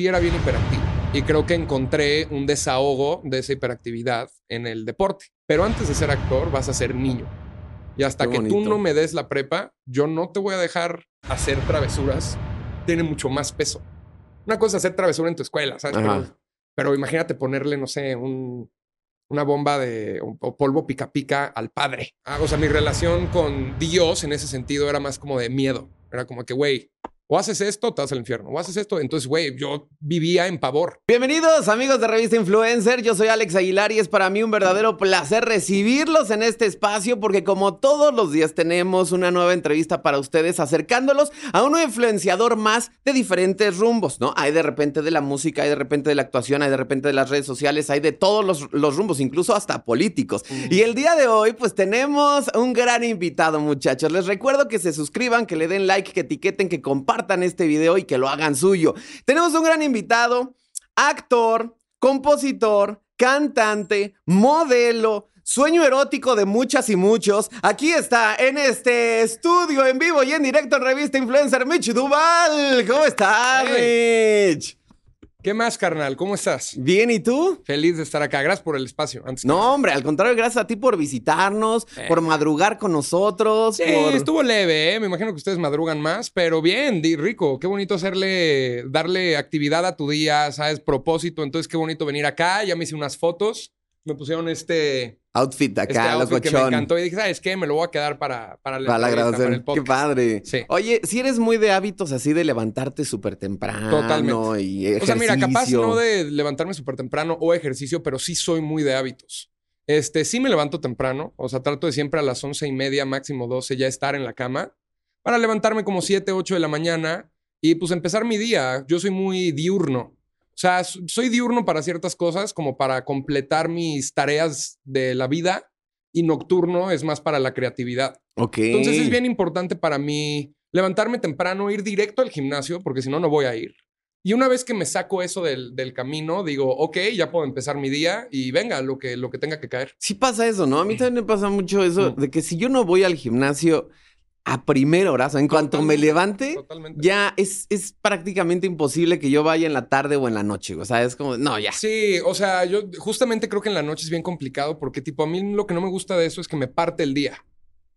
Era bien hiperactivo. Y creo que encontré un desahogo de esa hiperactividad en el deporte. Pero antes de ser actor, vas a ser niño. Y hasta que tú no me des la prepa, yo no te voy a dejar hacer travesuras. Tiene mucho más peso. Una cosa es hacer travesura en tu escuela, ¿sabes? Pero, pero imagínate ponerle, no sé, un, una bomba de o, o polvo pica pica al padre. Ah, o sea, mi relación con Dios en ese sentido era más como de miedo. Era como que, güey, o haces esto, te vas al infierno. O haces esto. Entonces, güey, yo vivía en pavor. Bienvenidos amigos de Revista Influencer, yo soy Alex Aguilar y es para mí un verdadero placer recibirlos en este espacio porque como todos los días tenemos una nueva entrevista para ustedes acercándolos a un influenciador más de diferentes rumbos, ¿no? Hay de repente de la música, hay de repente de la actuación, hay de repente de las redes sociales, hay de todos los, los rumbos, incluso hasta políticos. Y el día de hoy pues tenemos un gran invitado muchachos, les recuerdo que se suscriban, que le den like, que etiqueten, que compartan este video y que lo hagan suyo. Tenemos un gran invitado actor, compositor, cantante, modelo, sueño erótico de muchas y muchos. Aquí está en este estudio en vivo y en directo en Revista Influencer, Mitch Duval. ¿Cómo estás, Mitch? ¿Qué más, carnal? ¿Cómo estás? Bien, ¿y tú? Feliz de estar acá. Gracias por el espacio. Antes que No, nada. hombre, al contrario, gracias a ti por visitarnos, por madrugar con nosotros. Sí, por... estuvo leve, ¿eh? Me imagino que ustedes madrugan más, pero bien, rico. Qué bonito hacerle, darle actividad a tu día, ¿sabes? Propósito. Entonces, qué bonito venir acá. Ya me hice unas fotos. Me pusieron este, Outfit este acá, outfit que me locochón. encantó. Y dije, ¿sabes qué? Me lo voy a quedar para, para, Para la grabación. para el Qué padre. Sí. Oye, si eres muy de hábitos así de levantarte súper temprano Totalmente. y ejercicio. O sea, mira, capaz no de levantarme súper temprano o ejercicio, pero sí soy muy de hábitos. Este, sí me levanto temprano. O sea, trato de siempre a las once y media, máximo 12, ya estar en la cama para levantarme como 7, 8 de la mañana y pues empezar mi día. Yo soy muy diurno. O sea, soy diurno para ciertas cosas, como para completar mis tareas de la vida, y nocturno es más para la creatividad. Ok. Entonces es bien importante para mí levantarme temprano, ir directo al gimnasio, porque si no, no voy a ir. Y una vez que me saco eso del, del camino, digo, ok, ya puedo empezar mi día y venga, lo que, lo que tenga que caer. Sí pasa eso, ¿no? A mí también me pasa mucho eso de que si yo no voy al gimnasio a primera hora, o sea, en cuanto me levante, Totalmente. ya es, es prácticamente imposible que yo vaya en la tarde o en la noche. O sea, es como, no, ya. Sí, o sea, yo justamente creo que en la noche es bien complicado porque tipo a mí lo que no me gusta de eso es que me parte el día.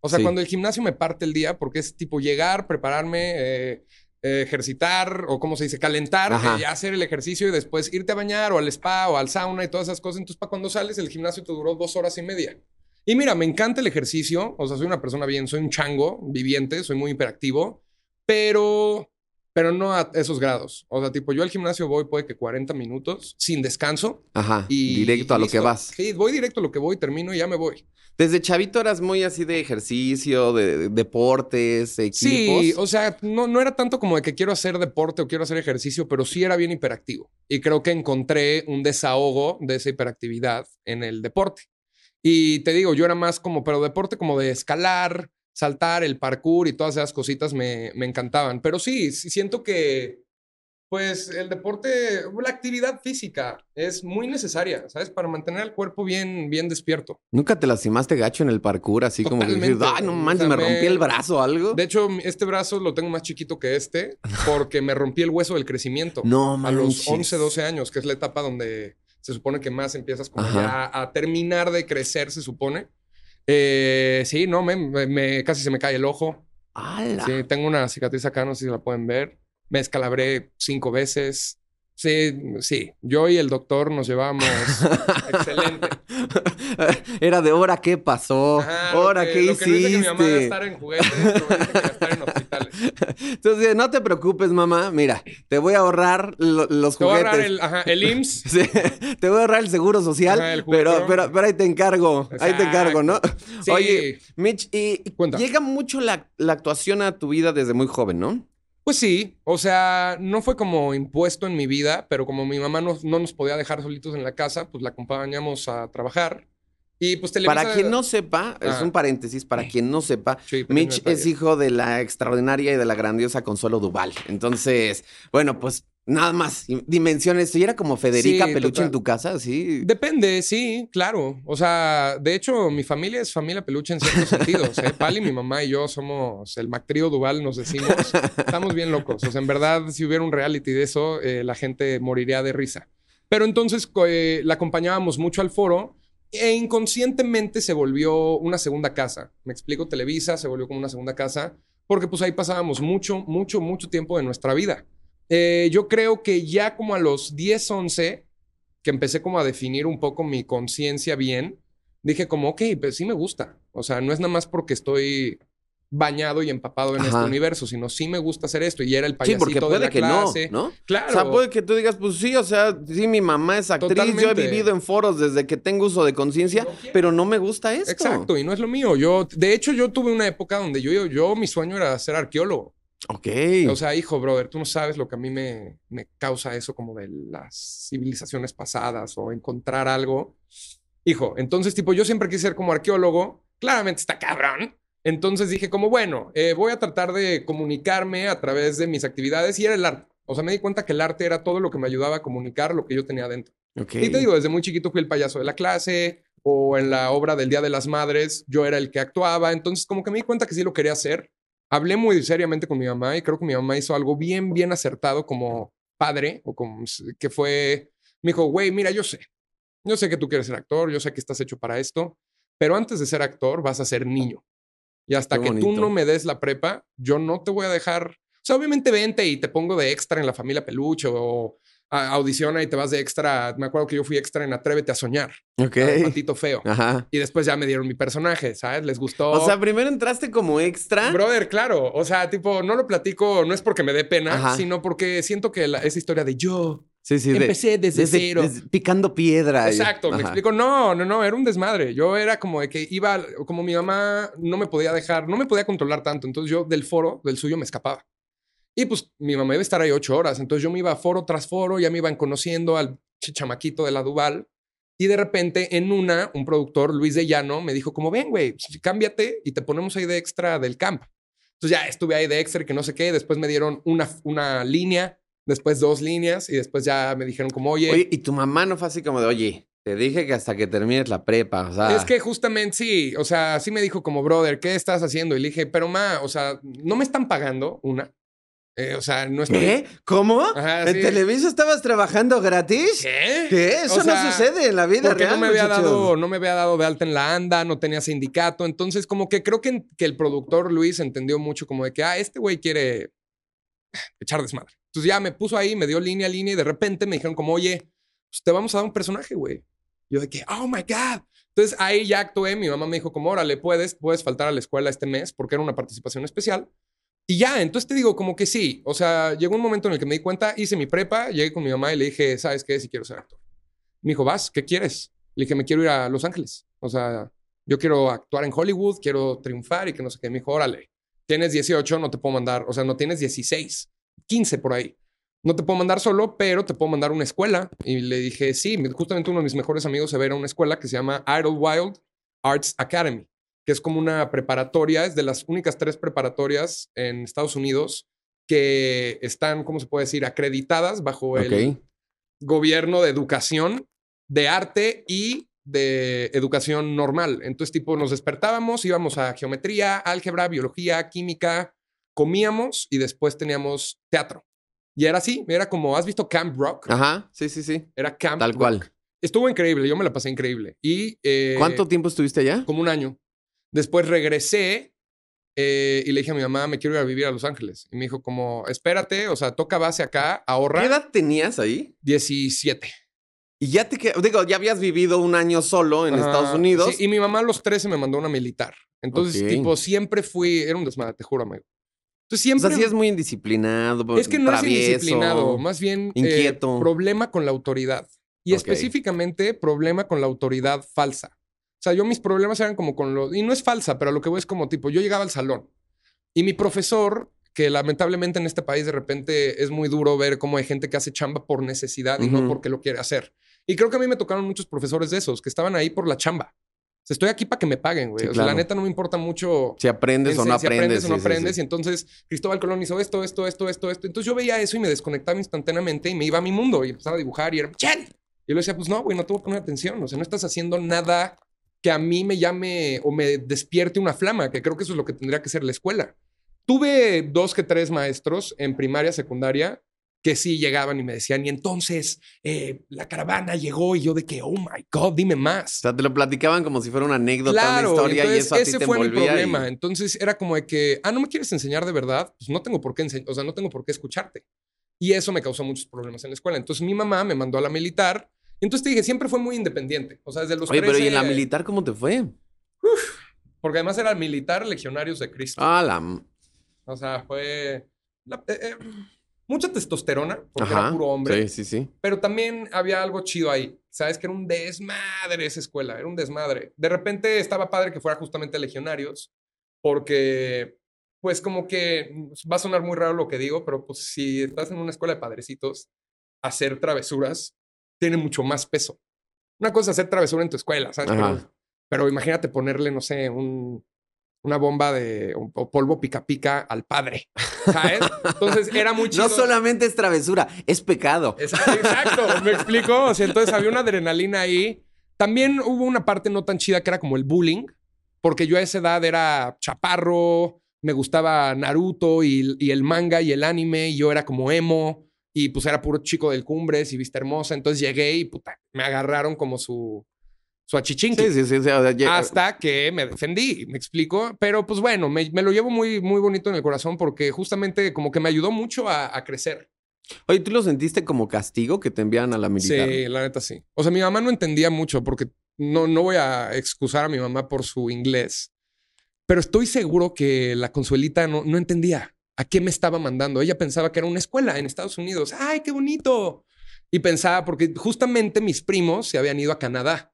O sea, Sí. cuando el gimnasio me parte el día porque es tipo llegar, prepararme, eh, eh, ejercitar o como se dice, calentar, eh, hacer el ejercicio y después irte a bañar o al spa o al sauna y todas esas cosas. Entonces, para cuando sales, el gimnasio te duró dos horas y media. Y mira, me encanta el ejercicio. O sea, soy una persona bien, soy un chango viviente, soy muy hiperactivo, pero, pero no a esos grados. O sea, tipo, yo al gimnasio voy, puede que 40 minutos sin descanso. Ajá. Y directo a lo que vas. Sí, voy directo a lo que voy, termino y ya me voy. Desde chavito eras muy así de ejercicio, de, de deportes, equipos. Sí, o sea, no, no era tanto como de que quiero hacer deporte o quiero hacer ejercicio, pero sí era bien hiperactivo. Y creo que encontré un desahogo de esa hiperactividad en el deporte. Y te digo, yo era más como, pero deporte como de escalar, saltar, el parkour y todas esas cositas me, me encantaban. Pero sí, sí siento que, pues, el deporte, la actividad física es muy necesaria, ¿sabes? Para mantener el cuerpo bien, bien despierto. ¿Nunca te lastimaste gacho en el parkour? Así como que dices, ay, no O manches, sea, me rompí me- el brazo o algo. De hecho, este brazo lo tengo más chiquito que este porque me rompí el hueso del crecimiento. No, a los manches. 11, 12 años, que es la etapa donde se supone que más empiezas como ya a terminar de crecer, se supone. Eh, sí, no, me, me- me- casi se me cae el ojo. Sí, tengo una cicatriz acá, no sé si la pueden ver. Me escalabré cinco veces. Sí, sí. Yo y el doctor nos llevamos excelente. Era de ahora qué pasó, que- qué lo que mi mamá hiciste. estar en juguetes, Entonces, no te preocupes, mamá. Mira, te voy a ahorrar lo- los Te voy a juguetes. ahorrar el, ajá, el IMSS. Sí, te voy a ahorrar el seguro social, Ajá, el pero, pero, pero ahí te encargo, ahí te encargo, ¿no? Sí. Oye, Mitch, y Cuenta. llega mucho la, la actuación a tu vida desde muy joven, ¿no? Pues sí, o sea, no fue como impuesto en mi vida, pero como mi mamá no, no nos podía dejar solitos en la casa, pues la acompañamos a trabajar. Y pues Televisa... Para quien no sepa, es Ajá. un paréntesis, para quien no sepa, Sí, Mitch es hijo de la extraordinaria y de la grandiosa Consuelo Duval. Entonces, bueno, pues Nada más, dimensiones. ¿Y era como Federica Sí, Peluche en tu casa? Sí. Depende, sí, claro. O sea, de hecho, mi familia es familia peluche en ciertos sentidos. ¿eh? Pali, mi mamá y yo somos el Mactrío Duval, nos decimos. Estamos bien locos. O sea, en verdad, si hubiera un reality de eso, eh, la gente moriría de risa. Pero entonces eh, la acompañábamos mucho al foro e inconscientemente se volvió una segunda casa. Me explico, Televisa se volvió como una segunda casa porque pues ahí pasábamos mucho, mucho, mucho tiempo de nuestra vida. Eh, yo creo que ya como a los 10, 11, que empecé como a definir un poco mi conciencia bien, dije como, ok, pues sí me gusta. O sea, no es nada más porque estoy bañado y empapado en este universo, sino sí me gusta hacer esto. Y era el Sí, payasito porque de puede la que clase. no, ¿no? Claro. O sea, puede que tú digas, pues sí, o sea, sí, mi mamá es actriz, yo he vivido en foros desde que tengo uso de conciencia, pero no me gusta esto. Exacto, y no es lo mío. Yo, de hecho, yo tuve una época donde yo, yo, mi sueño era ser arqueólogo. Ok. O sea, hijo, brother, tú no sabes lo que a mí me, me causa eso como de las civilizaciones pasadas o encontrar algo. Hijo, entonces, tipo, yo siempre quise ser como arqueólogo. Claramente está cabrón. Entonces dije como, bueno, eh, voy a tratar de comunicarme a través de mis actividades y era el arte. O sea, me di cuenta que el arte era todo lo que me ayudaba a comunicar lo que yo tenía dentro. ok. Y te digo, desde muy chiquito fui el payaso de la clase o en la obra del Día de las Madres, yo era el que actuaba. Entonces, como que me di cuenta que sí lo quería hacer. Hablé muy seriamente con mi mamá y creo que mi mamá hizo algo bien, bien acertado como padre o como que fue, me dijo, güey, mira, yo sé, yo sé que tú quieres ser actor, yo sé que estás hecho para esto, pero antes de ser actor vas a ser niño. Y hasta Qué que tú no me des la prepa, yo no te voy a dejar. O sea, obviamente vente y te pongo de extra en la familia peluche o audiciona y te vas de extra. Me acuerdo que yo fui extra en Atrévete a soñar. Ok. a Patito Feo. Ajá. Y después ya me dieron mi personaje, ¿sabes? Les gustó. O sea, primero entraste como extra. Brother, claro. O sea, tipo, no lo platico, no es porque me dé pena, Ajá. sino porque siento que la- esa historia de yo sí, sí. de- empecé desde, desde- cero. desde- picando piedra. y- Exacto, me Ajá. explico. No, no, no, era un desmadre. Yo era como de que iba, como mi mamá no me podía dejar, no me podía controlar tanto. Entonces yo del foro, del suyo, me escapaba. Y pues mi mamá iba a estar ahí ocho horas. Entonces yo me iba foro tras foro, ya me iban conociendo al ch- chamaquito de la Duval. Y de repente en una, un productor, Luis de Llano, me dijo como, ven, güey, pues, cámbiate y te ponemos ahí de extra del camp. Entonces ya estuve ahí de extra y que no sé qué. Después me dieron una, una línea, después dos líneas y después ya me dijeron como, Oye, y tu mamá no fue así como de, oye, te dije que hasta que termines la prepa, o sea. Es que justamente sí, o sea, sí me dijo como, brother, ¿qué estás haciendo? Y le dije, pero ma, o sea, no me están pagando una. Eh, o sea, no estoy. ¿Qué? ¿Cómo? Ajá, ¿En sí. Televisa estabas trabajando gratis? ¿Qué? ¿Qué? Eso O sea, no sucede en la vida Porque real, no me había muchachos. dado, no me había dado de alta en la ANDA, no tenía sindicato. Entonces, como que creo que, que el productor Luis entendió mucho como de que, ah, este güey quiere echar desmadre. Entonces ya me puso ahí, me dio línea a línea y de repente me dijeron como, oye, pues te vamos a dar un personaje, güey. Yo de que, oh my God. Entonces ahí ya actué, mi mamá me dijo como, órale, puedes, puedes faltar a la escuela este mes porque era una participación especial. Y ya, entonces te digo como que sí, o sea, llegó un momento en el que me di cuenta, hice mi prepa, llegué con mi mamá y le dije, ¿sabes qué? Si quiero ser actor. Me dijo, vas, ¿qué quieres? Le dije, me quiero ir a Los Ángeles. O sea, yo quiero actuar en Hollywood, quiero triunfar y que no sé qué. Me dijo, órale, tienes 18, no te puedo mandar, o sea, no tienes 16, 15 por ahí. No te puedo mandar solo, pero te puedo mandar a una escuela. Y le dije, sí, justamente uno de mis mejores amigos se va a ir a una escuela que se llama Idlewild Arts Academy, que es como una preparatoria, es de las únicas tres preparatorias en Estados Unidos que están, ¿cómo se puede decir?, acreditadas bajo el gobierno de educación, de arte y de educación normal. Entonces, tipo, nos despertábamos, íbamos a geometría, álgebra, biología, química, comíamos y después teníamos teatro. Y era así, era como, ¿has visto Camp Rock? Ajá, sí, sí, sí. Era Camp Tal Rock. cual. Estuvo increíble, yo me la pasé increíble. Y, eh, ¿Cuánto tiempo estuviste allá? Como un año. Después regresé eh, y le dije a mi mamá, me quiero ir a vivir a Los Ángeles. Y me dijo como, espérate, o sea, toca base acá, ahorra. ¿Qué edad tenías ahí? 17. Y ya te que- digo, ya habías vivido un año solo en Estados Unidos. sí, y mi mamá a los 13 me mandó una militar. Entonces, Ok. tipo, siempre fui, era un desmadre, te juro, amigo. Entonces, o siempre... sea, sí es muy indisciplinado. es que no travieso. es indisciplinado, más bien eh, inquieto. problema con la autoridad. Y específicamente problema con la autoridad falsa. O sea, yo mis problemas eran como con lo... Y no es falsa, pero lo que voy es como tipo, yo llegaba al salón y mi profesor, que lamentablemente en este país de repente es muy duro ver cómo hay gente que hace chamba por necesidad y no porque lo quiere hacer. Y creo que a mí me tocaron muchos profesores de esos, que estaban ahí por la chamba. Sea, estoy aquí para que me paguen, güey. Sí, o sea, la neta no me importa mucho Si aprendes o no si aprendes. o no sí, aprendes. sí. Y entonces Cristóbal Colón hizo esto, esto, esto, esto, esto. Entonces yo veía eso y me desconectaba instantáneamente y me iba a mi mundo y empezaba a dibujar y era, ¡Chel! Y yo le decía, pues no, güey, no te voy a poner atención. O sea, no estás haciendo nada que a mí me llame o me despierte una flama, que creo que eso es lo que tendría que ser la escuela. Tuve dos que tres maestros en primaria, secundaria, que sí llegaban y me decían, y entonces eh, la caravana llegó y yo de que, oh my God, dime O más. sea, te lo platicaban como si fuera una anécdota, Claro, una historia, y entonces eso a ti ese te fue mi envolvía. y- problema. Entonces era como de que, ah, no me quieres enseñar de verdad, pues no tengo por qué enseñar, o sea, no tengo por qué escucharte. Y eso me causó muchos problemas en la escuela. Entonces mi mamá me mandó a la militar. Y entonces te dije, siempre fue muy independiente. O sea, desde los Oye, pero ¿y en la 13, militar cómo te fue? Porque además era militar legionarios de Cristo. Ah, la... O sea, fue la- eh, eh, mucha testosterona, porque Ajá. era puro hombre. Sí, sí, sí. Pero también había algo chido ahí. Sabes que era un desmadre esa escuela, era un desmadre. De repente estaba padre que fuera justamente legionarios, porque pues como que va a sonar muy raro lo que digo, pero pues si estás en una escuela de padrecitos, hacer travesuras tiene mucho más peso. Una cosa es hacer travesura en tu escuela, ¿sabes? Pero, pero imagínate ponerle, no sé, un, una bomba de o, polvo pica pica al padre, ¿sabes? Entonces era muy chido. No solamente es travesura, es pecado. Exacto, exacto, me explico. O sea, entonces había una adrenalina ahí. También hubo una parte no tan chida que era como el bullying, porque yo a esa edad era chaparro, me gustaba Naruto y, y el manga y el anime, y yo era como emo, y pues era puro chico del Cumbres y Vista Hermosa. Entonces llegué y puta, me agarraron como su, su achichinqui. Sí, sí, sí. Hasta que me defendí, me explico. Pero pues bueno, me, me lo llevo muy, muy bonito en el corazón porque justamente como que me ayudó mucho a, a crecer. Oye, ¿tú lo sentiste como castigo que te envían a la militar? Sí, la neta sí. O sea, mi mamá no entendía mucho porque no, no voy a excusar a mi mamá por su inglés, pero estoy seguro que la consuelita no, no entendía a qué me estaba mandando. Ella pensaba que era una escuela en Estados Unidos. ¡Ay, qué bonito! Y pensaba, porque justamente mis primos se habían ido a Canadá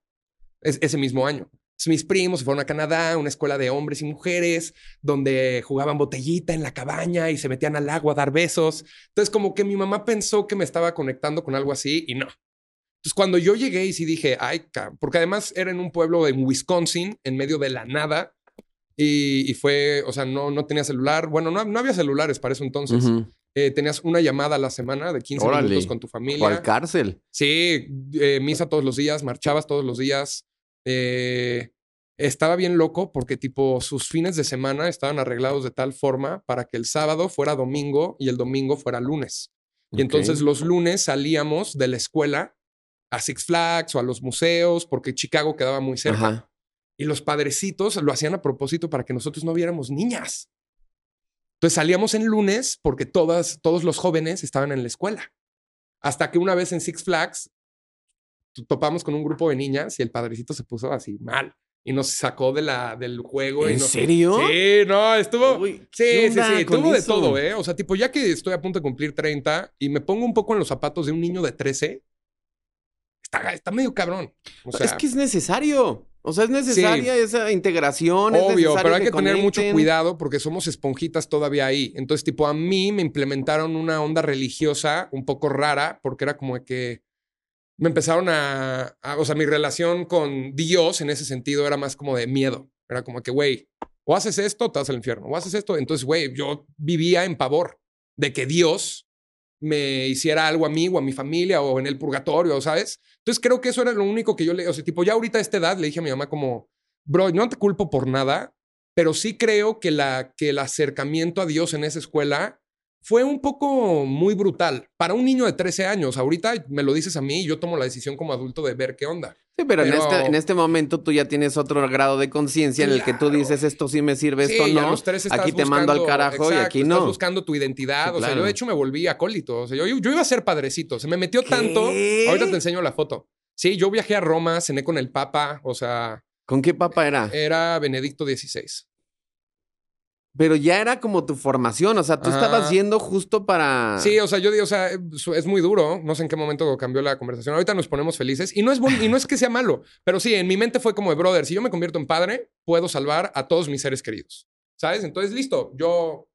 es- ese mismo año. Mis primos se fueron a Canadá, una escuela de hombres y mujeres, donde jugaban botellita en la cabaña y se metían al agua a dar besos. Entonces, como que mi mamá pensó que me estaba conectando con algo así y no. Entonces, cuando yo llegué y sí dije, ay, ca-", porque además era en un pueblo en Wisconsin, en medio de la nada, y, fue, o sea, no, no tenía celular. Bueno, no, no había celulares para eso entonces. Eh, tenías una llamada a la semana de 15 Órale. minutos con tu O familia. al cárcel. Sí, eh, misa todos los días, marchabas todos los días. Eh, estaba bien loco porque tipo sus fines de semana estaban arreglados de tal forma para que el sábado fuera domingo y el domingo fuera lunes. Y entonces los lunes salíamos de la escuela a Six Flags o a los museos porque Chicago quedaba muy cerca. Ajá. Y los padrecitos lo hacían a propósito para que nosotros no viéramos niñas. Entonces salíamos en lunes porque todas, todos los jóvenes estaban en la escuela. Hasta que una vez en Six Flags topamos con un grupo de niñas y el padrecito se puso así mal y nos sacó de la, del juego. y ¿En nos- serio? Sí, no, estuvo... Uy, Sí, ¿qué sí, sí, con tuvo de todo, ¿eh? O sea, tipo, ya que estoy a punto de cumplir 30 y me pongo un poco en los zapatos de un niño de 13, está, está medio cabrón. O sea, es que es necesario. O sea, es necesaria esa integración. Obvio, pero hay que, tener mucho cuidado porque somos esponjitas todavía ahí. Entonces, tipo, a mí me implementaron una onda religiosa un poco rara porque era como que me empezaron a, a- o sea, mi relación con Dios en ese sentido era más como de miedo. Era como que, güey, o haces esto, te vas al infierno, o haces esto. Entonces, güey, yo vivía en pavor de que Dios me hiciera algo a mí o a mi familia o en el purgatorio, ¿sabes? Entonces creo que eso era lo único que yo le, o sea, tipo, ya ahorita a esta edad le dije a mi mamá como, bro, no te culpo por nada, pero sí creo que, la, que el acercamiento a Dios en esa escuela fue un poco muy brutal para un niño de 13 años. Ahorita me lo dices a mí y yo tomo la decisión como adulto de ver qué onda. Sí, pero, En, este, en este momento tú ya tienes otro grado de conciencia en el que tú dices esto sí me sirve, esto y no. los 13 estás Aquí te mando al buscando- carajo y exacto, aquí estás no. buscando tu identidad. Sí, O sea, yo de hecho me volví acólito. O sea, yo, yo iba a ser padrecito. Se me metió ¿Qué? tanto. Ahorita te enseño la foto. Sí, yo viajé a Roma, cené con el Papa. O sea, ¿Con qué papa era? era Benedicto XVI. Pero ya era como tu formación, o sea, tú Ajá. estabas yendo justo para... Sí, o sea, yo digo, o sea, es muy duro. No sé en qué momento cambió la conversación. Ahorita nos ponemos felices y no es, y no es que sea malo, pero sí, en mi mente fue como de brother. Si yo me convierto en padre, puedo salvar a todos mis seres queridos. ¿Sabes? Entonces, listo. Yo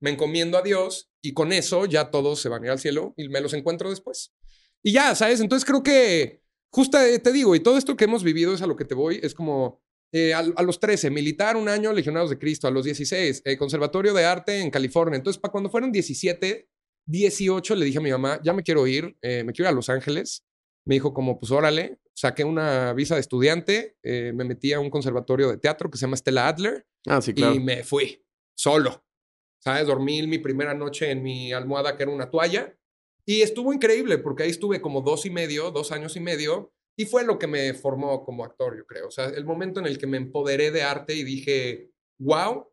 me encomiendo a Dios y con eso ya todos se van a ir al cielo y me los encuentro después. Y ya, ¿sabes? Entonces creo que justo eh, te digo, y todo esto que hemos vivido es a lo que te voy, es como eh, a, a los 13, militar un año, Legionados de Cristo, a los 16, eh, Conservatorio de Arte en California. Entonces, para cuando fueron 17, 18, le dije a mi mamá, ya me quiero ir, eh, me quiero ir a Los Ángeles. Me dijo como, pues órale, saqué una visa de estudiante, me metí a un conservatorio de teatro que se llama Stella Adler Ah, sí, claro. y me fui solo. ¿Sabes? Dormí mi primera noche en mi almohada, que era una toalla. Y estuvo increíble porque ahí estuve como dos y medio, dos años y medio. Y fue lo que me formó como actor, yo creo. O sea, el momento en el que me empoderé de arte y dije, wow,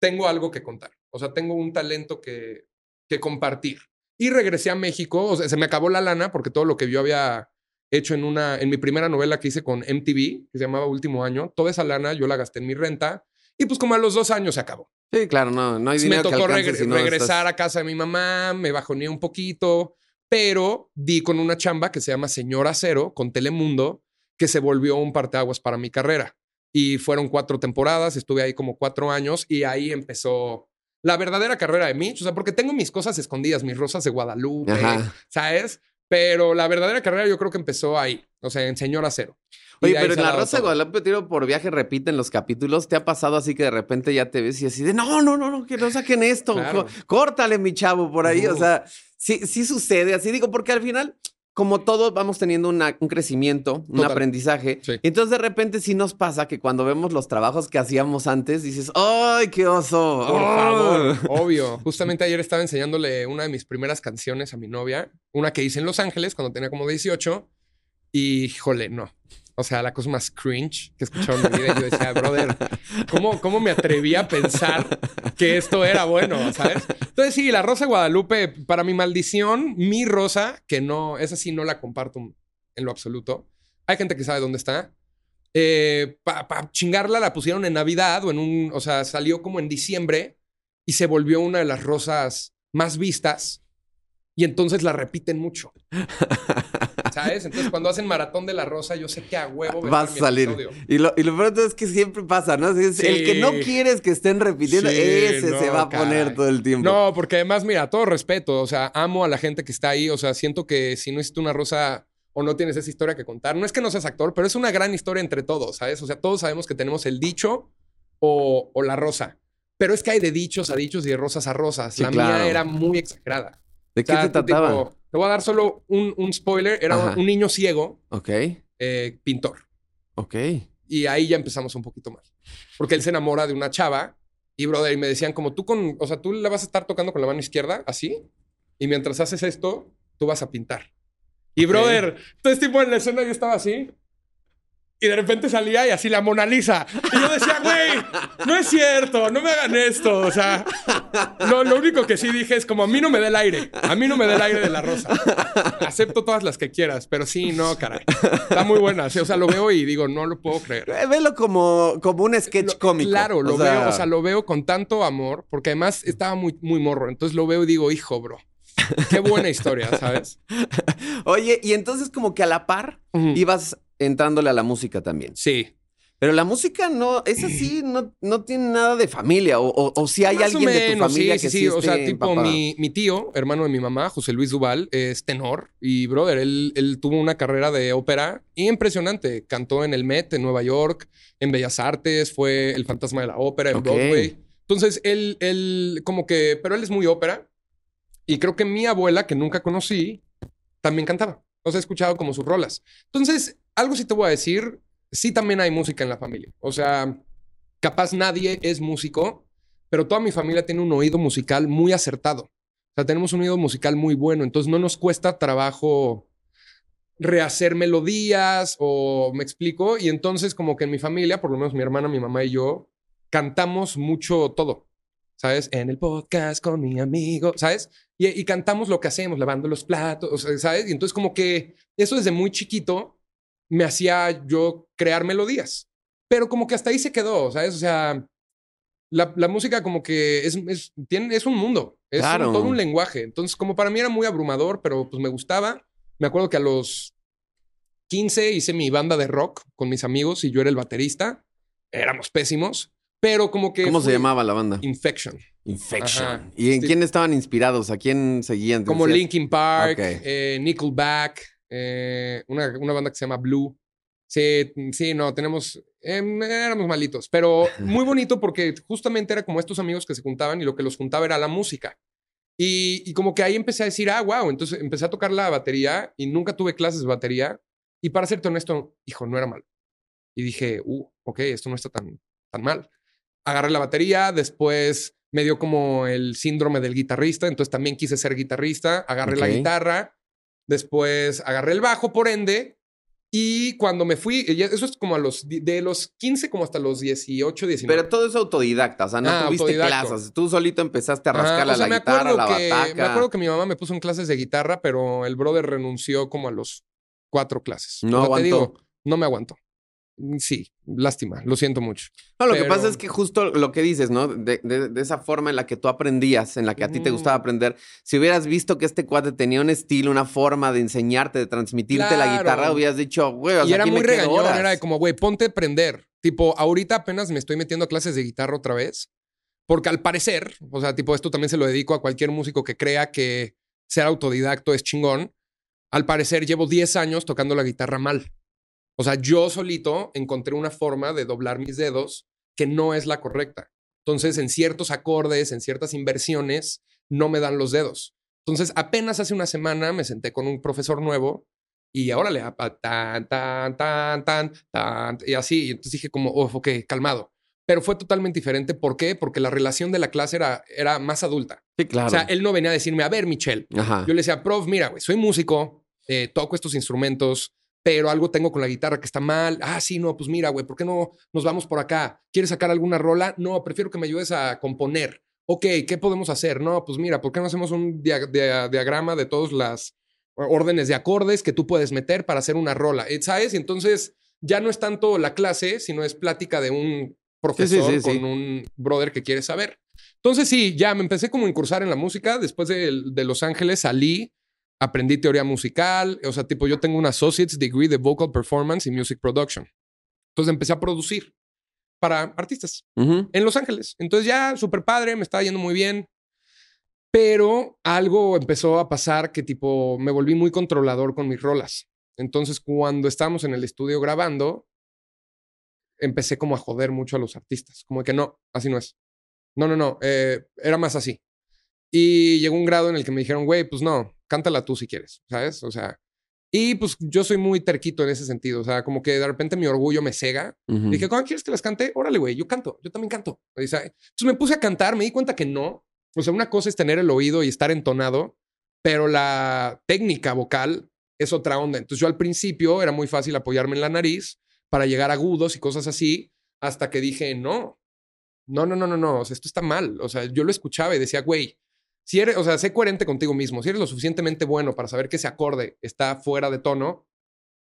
tengo algo que contar. O sea, tengo un talento que, que compartir. Y regresé a México. O sea, se me acabó la lana porque todo lo que yo había hecho en una, en mi primera novela que hice con MTV, que se llamaba Último Año, toda esa lana yo la gasté en mi renta. Y pues como a los dos años se acabó. Sí, claro, no, no hay me dinero que tocó alcance regre- si no regresar estás- a casa de mi mamá, me bajoneé un poquito, pero di con una chamba que se llama Señora Cero con Telemundo, que se volvió un parteaguas para mi carrera. Y fueron cuatro temporadas, estuve ahí como cuatro años y ahí empezó la verdadera carrera de Mitch. O sea, porque tengo mis cosas escondidas, mis rosas de Guadalupe, Ajá. ¿sabes? Pero la verdadera carrera yo creo que empezó ahí, o sea, en Señora Cero. Oye, pero en La Rosa de. Guadalupe tiro por viaje repiten los capítulos. ¿Te ha pasado así que de repente ya te ves y así de no, no, no, no, que no saquen esto? Claro. Córtale, mi chavo, por ahí. O Ujú. sea, sí, sí sucede así. Digo, porque al final, como todos vamos teniendo una- un crecimiento, un Total. aprendizaje. Sí. Entonces de repente sí nos pasa que cuando vemos los trabajos que hacíamos antes, dices, ¡ay, qué oso! Por ¡Oh! favor, obvio. Justamente ayer estaba enseñándole una de mis primeras canciones a mi novia, una que hice en Los Ángeles cuando tenía como 18. Y, híjole, no. O sea, la cosa más cringe que he escuchado en mi vida. Y yo decía, brother, ¿cómo, ¿cómo me atreví a pensar que esto era bueno? ¿Sabes? Entonces, sí, la Rosa de Guadalupe, para mi maldición, mi rosa, que no, esa sí no la comparto en lo absoluto. Hay gente que sabe dónde está. Para chingarla la pusieron en Navidad o en un, o sea, salió como en diciembre y se volvió una de las rosas más vistas y entonces la repiten mucho. ¿Sabes? Entonces cuando hacen maratón de la rosa, yo sé que a huevo va Vas a salir. Y lo, y lo todo es que siempre pasa, ¿no? Es El que no quieres que estén repitiendo, Sí, ese no, se va a poner todo el tiempo. No, porque además, mira, todo respeto, o sea, amo a la gente que está ahí, o sea, siento que si no hiciste una rosa o no tienes esa historia que contar, no es que no seas actor, pero es una gran historia entre todos, ¿sabes? O sea, todos sabemos que tenemos el dicho o, o la rosa. Pero es que hay de dichos a dichos y de rosas a rosas. Sí, la claro. mía era muy exagerada. ¿De O qué sea, se tú, trataba? tipo, te voy a dar solo un, un spoiler. Era Ajá. un niño ciego, Ok, eh, pintor. ok. Y ahí ya empezamos un poquito más. Porque él se enamora de una chava y, brother, y me decían como tú con, o sea, tú la vas a estar tocando con la mano izquierda, así, y mientras haces esto, tú vas a pintar. Y, brother, entonces tipo en la escena yo estaba así. Y de repente salía y así la Mona Lisa. Y yo decía, güey, no es cierto, no me hagan esto. O sea, lo, lo único que sí dije es como a mí no me da el aire. A mí no me da el aire de la rosa. Acepto todas las que quieras, pero sí, no, caray. Está muy buena. Sí, o sea, lo veo y digo, no lo puedo creer. Eh, Velo como, como un sketch Lo- cómico. Claro, lo O sea, veo, o sea, lo veo con tanto amor, porque además estaba muy, muy morro. Entonces lo veo y digo, hijo, bro. Qué buena historia, ¿sabes? Oye, y entonces como que a la par ibas entrándole a la música también. Sí. Pero la música no, esa sí no, no tiene nada de familia. O, o, o si hay Más alguien de tu familia sí, que sí, sí. O sea, tipo mi, mi tío, hermano de mi mamá, José Luis Duval, es tenor. Y, brother, él, él tuvo una carrera de ópera impresionante. Cantó en el Met, en Nueva York, en Bellas Artes, fue el fantasma de la ópera en. Broadway. Entonces, él, él, como que, pero él es muy ópera. Y creo que mi abuela, que nunca conocí, también cantaba. O sea, he escuchado como sus rolas. Entonces, algo sí te voy a decir, sí también hay música en la familia. O sea, capaz nadie es músico, pero toda mi familia tiene un oído musical muy acertado. O sea, tenemos un oído musical muy bueno, entonces no nos cuesta trabajo rehacer melodías o me explico. Y entonces como que en mi familia, por lo menos mi hermana, mi mamá y yo, cantamos mucho todo. ¿Sabes? En el podcast con mi amigo, ¿sabes? Y, y cantamos lo que hacemos, lavando los platos, ¿sabes? Y entonces como que eso desde muy chiquito me hacía yo crear melodías. Pero como que hasta ahí se quedó, ¿sabes? O sea, la, la música como que es, es, tiene, es un mundo, es un- Claro. todo un lenguaje. Entonces como para mí era muy abrumador, pero pues me gustaba. Me acuerdo que a los 15 hice mi banda de rock con mis amigos y yo era el baterista. Éramos pésimos, pero como que... ¿Cómo se llamaba la banda? Infection. Infection. Ajá. ¿Y en Sí. quién estaban inspirados? ¿A quién seguían? Como Decías- Linkin Park, Ok. eh, Nickelback, eh, una, una banda que se llama Blue. Sí, sí, no, tenemos Em, éramos malitos, pero muy bonito porque justamente era como estos amigos que se juntaban y lo que los juntaba era la música. Y, y como que ahí empecé a decir, ah, wow, entonces empecé a tocar la batería y nunca tuve clases de batería. Y para serte honesto, hijo, no era mal. Y dije, uh, ok, esto no está tan, tan mal. Agarré la batería, después me dio como el síndrome del guitarrista, entonces también quise ser guitarrista, agarré la guitarra, después agarré el bajo, por ende, y cuando me fui, eso es como a los, de los 15 como hasta los 18, 19. Pero todo es autodidacta, o sea, no Ah, tuviste autodidacto. clases. Tú solito empezaste a Ajá, rascarle o sea, la me guitarra, la que, bataca. Me acuerdo que mi mamá me puso en clases de guitarra, pero el brother renunció como a los cuatro clases. No O sea, te digo, no me aguantó. Mm, Sí, lástima, lo siento mucho. No, lo que pasa es que justo lo que dices, ¿no? De, de- de esa forma en la que tú aprendías, en la que a ti te gustaba aprender, si hubieras visto que este cuate tenía un estilo, una forma de enseñarte, de transmitirte la guitarra, hubieras dicho, güey, o y era muy regañón, horas. era de como, güey, ponte a aprender. Tipo, ahorita apenas me estoy metiendo a clases de guitarra otra vez, porque al parecer, o sea, tipo, esto también se lo dedico a cualquier músico que crea que ser autodidacto es chingón. Al parecer, llevo 10 años tocando la guitarra mal. O sea, yo solito encontré una forma de doblar mis dedos que no es la correcta. Entonces, en ciertos acordes, en ciertas inversiones, no me dan los dedos. Entonces, apenas hace una semana me senté con un profesor nuevo y ahora le tan, tan, tan, tan, tan, y así. Y entonces dije como, oh, ok, calmado. Pero fue totalmente diferente. ¿Por qué? Porque la relación de la clase era, era más adulta. Sí, claro. O sea, él no venía a decirme, a ver, Michelle, Ajá. yo le decía, prof, mira, güey, soy músico, eh, toco estos instrumentos, pero algo tengo con la guitarra que está mal. Ah, sí, no, pues mira, güey, ¿por qué no nos vamos por acá? ¿Quieres sacar alguna rola? No, prefiero que me ayudes a componer. Ok, ¿qué podemos hacer? No, pues mira, ¿por qué no hacemos un dia- dia- diagrama de todas las órdenes de acordes que tú puedes meter para hacer una rola? Eh, ¿Sabes? Y entonces ya no es tanto la clase, sino es plática de un profesor sí, sí. con un brother que quiere saber. Entonces sí, ya me empecé como a incursar en la música. Después de, de Los Ángeles salí, aprendí teoría musical. O sea, tipo, yo tengo un Associate's Degree de Vocal Performance y Music Production. Entonces empecé a producir para artistas en Los Ángeles. Entonces ya súper padre, me estaba yendo muy bien. Pero algo empezó a pasar que tipo me volví muy controlador con mis rolas. Entonces cuando estábamos en el estudio grabando, empecé como a joder mucho a los artistas. Como que no, así no es. No, no, no, eh, era más así. Y llegó un grado en el que me dijeron, güey, pues no, cántala tú si quieres, ¿sabes? O sea, y pues yo soy muy terquito en ese sentido. O sea, como que de repente mi orgullo me cega Ujú. Dije, ¿cómo quieres que las cante? Órale, güey, yo canto, yo también canto. Entonces me puse a cantar, me di cuenta que no. O sea, una cosa es tener el oído y estar entonado, pero la técnica vocal es otra onda. Entonces yo al principio era muy fácil apoyarme en la nariz para llegar a agudos y cosas así, hasta que dije, no, no, no, no, no, no, o sea, esto está mal. O sea, yo lo escuchaba y decía, güey, si eres, o sea, sé coherente contigo mismo, si eres lo suficientemente bueno para saber que ese acorde está fuera de tono,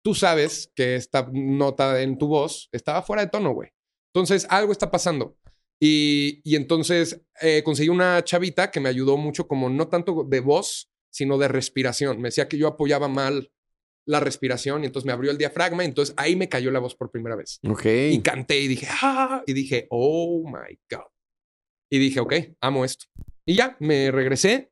tú sabes que esta nota en tu voz estaba fuera de tono, güey. Entonces, algo está pasando. Y, y entonces eh, conseguí una chavita que me ayudó mucho, como no tanto de voz, sino de respiración. Me decía que yo apoyaba mal la respiración y entonces me abrió el diafragma y entonces ahí me cayó la voz por primera vez. Ok. Y canté y dije, ah, y dije, oh my God. Y dije, ok, amo esto. Y ya, me regresé,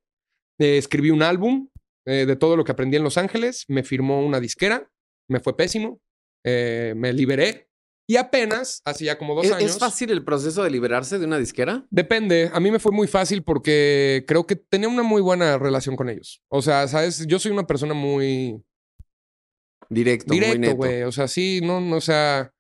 eh, escribí un álbum eh, de todo lo que aprendí en Los Ángeles, me firmó una disquera, me fue pésimo, eh, me liberé y apenas, hace ya como dos ¿Es, años. es fácil el proceso de liberarse de una disquera? Depende. A mí me fue muy fácil porque creo que tenía una muy buena relación con ellos. O sea, sabes, yo soy una persona muy Directo, directo, güey. O sea, sí, no, no, o sea,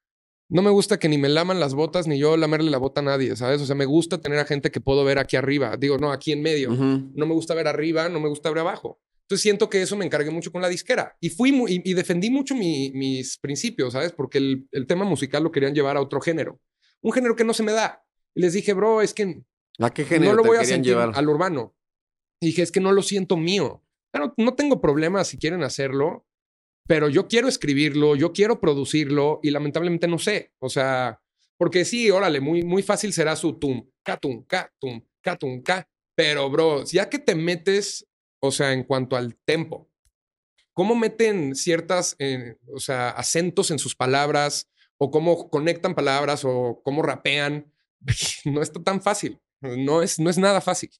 no me gusta que ni me laman las botas ni yo lamerle la bota a nadie, ¿sabes? O sea, me gusta tener a gente que puedo ver aquí arriba. Digo, no, aquí en medio. No me gusta ver arriba, no me gusta ver abajo. Entonces siento que eso me encargué mucho con la disquera y fui mu- y, y defendí mucho mi- mis principios, ¿sabes? Porque el, el tema musical lo querían llevar a otro género, un género que no se me da. Y les dije, bro, es que ¿A qué género no lo te voy a querían sentir llevar? al urbano. Y dije, es que no lo siento mío. Claro, no tengo problema si quieren hacerlo, pero yo quiero escribirlo, yo quiero producirlo y lamentablemente no sé. O sea, porque sí, órale, muy, muy fácil será su tum, ca, tum, ca, tum, ca, tum, ca. Pero, bro, ya que te metes, o sea, en cuanto al tempo, cómo meten ciertas, eh, o sea, acentos en sus palabras, o cómo conectan palabras, o cómo rapean, no está tan fácil. No es, no es nada fácil.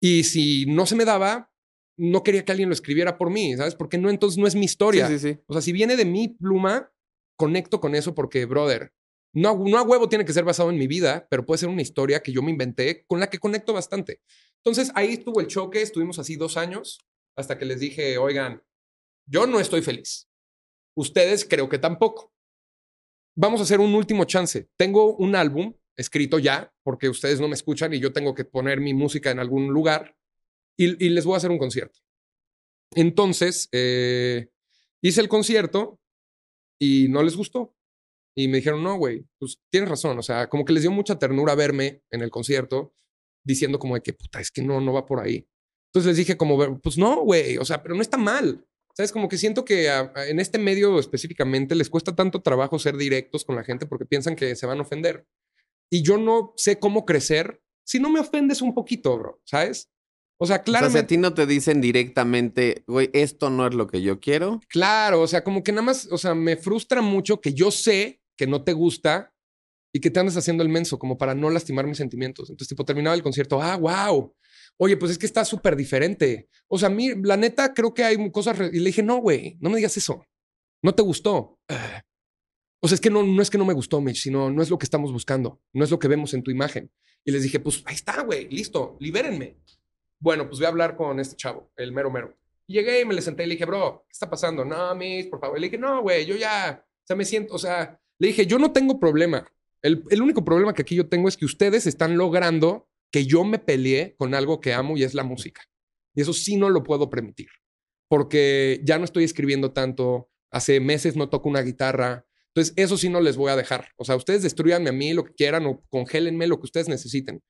Y si no se me daba, no quería que alguien lo escribiera por mí, ¿sabes? Porque no, entonces no es mi historia. Sí, sí, sí. O sea, si viene de mi pluma, conecto con eso porque, brother, No, no a huevo tiene que ser basado en mi vida, pero puede ser una historia que yo me inventé con la que conecto bastante. Entonces ahí estuvo el choque, estuvimos así dos años hasta que les dije, oigan, yo no estoy feliz. Ustedes creo que tampoco. Vamos a hacer un último chance. Tengo un álbum escrito ya, porque ustedes no me escuchan y yo tengo que poner mi música en algún lugar y, les voy a hacer un concierto. Entonces, eh, hice el concierto y no les gustó. Y me dijeron, no, güey, pues tienes razón. O sea, como que les dio mucha ternura verme en el concierto diciendo como de que, puta, es que no, no va por ahí. Entonces les dije como, pues no, güey, o sea, pero no está mal. ¿Sabes? Como que siento que en este medio específicamente les cuesta tanto trabajo ser directos con la gente porque piensan que se van a ofender. Y yo no sé cómo crecer si no me ofendes un poquito, bro, ¿sabes? O sea, claro. O sea, si a ti no te dicen directamente, güey, esto no es lo que yo quiero. Claro, o sea, como que nada más, o sea, me frustra mucho que yo sé que no te gusta y que te andas haciendo el menso, como para no lastimar mis sentimientos. Entonces, tipo, terminaba el concierto, ah, wow. Oye, pues es que está súper diferente. O sea, a mí, la neta, creo que hay cosas. Y le dije, no, güey, no me digas eso. No te gustó. O sea, es que no, no es que no me gustó, Mitch, sino no es lo que estamos buscando. No es lo que vemos en tu imagen. Y les dije, pues ahí está, güey, listo, libérenme. Bueno, pues voy a hablar con este chavo, el mero mero. Y llegué y me le senté y le dije, bro, ¿qué está pasando? No, Mitch, por favor. Y le dije, no, güey, yo ya, o sea, me siento, o sea, le dije, yo no tengo problema. El, el único problema que aquí yo tengo es que ustedes están logrando que yo me peleé con algo que amo y es la música. Y eso sí no lo puedo permitir, porque ya no estoy escribiendo tanto, hace meses no toco una guitarra, entonces eso sí no les voy a dejar. O sea, ustedes destruyanme a mí lo que quieran o congélenme lo que ustedes necesiten,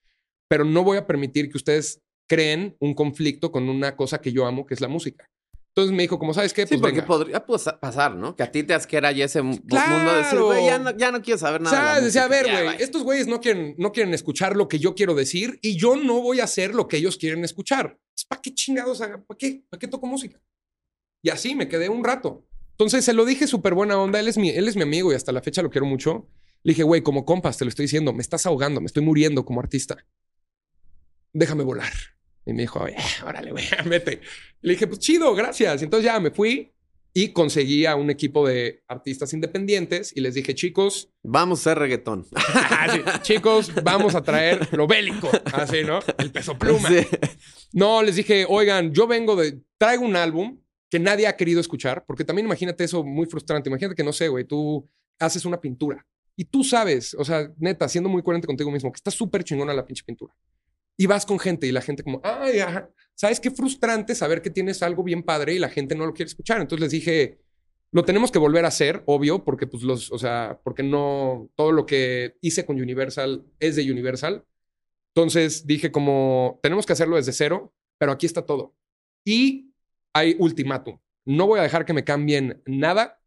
pero no voy a permitir que ustedes creen un conflicto con una cosa que yo amo, que es la música. Entonces me dijo, como sabes qué, pues sí, porque podría pasar, ¿no? Que a ti te asquera ya ese mundo de decir, güey, ya no, ya no quiero saber nada. O sea, decía, a ver, güey, estos güeyes no quieren, no quieren escuchar lo que yo quiero decir y yo no voy a hacer lo que ellos quieren escuchar. ¿Para qué chingados haga? ¿Para qué? ¿Para qué toco música? Y así me quedé un rato. Entonces se lo dije súper buena onda. Él es, mi, él es mi amigo y hasta la fecha lo quiero mucho. Le dije, güey, como compas, te lo estoy diciendo, me estás ahogando, me estoy muriendo como artista. Déjame volar. Y me dijo, órale, güey, vete. le dije, pues chido, gracias. entonces ya me fui y conseguí a un equipo de artistas independientes y les dije, chicos. Vamos a hacer reggaetón. chicos, vamos a traer lo bélico. Así, ¿no? El peso pluma. No, les dije, oigan, yo vengo de. Traigo un álbum que nadie ha querido escuchar, porque también imagínate eso muy frustrante. Imagínate que, no sé, güey, tú haces una pintura y tú sabes, o sea, neta, siendo muy coherente contigo mismo, que está súper chingona la pinche pintura y vas con gente y la gente como, ay, ¿sabes qué frustrante saber que tienes algo bien padre y la gente no lo quiere escuchar? Entonces les dije, lo tenemos que volver a hacer, obvio, porque pues los, o sea, porque no, todo lo que hice con Universal es de Universal. Entonces dije como, tenemos que hacerlo desde cero, pero aquí está todo. Y hay ultimátum. No voy a dejar que me cambien nada,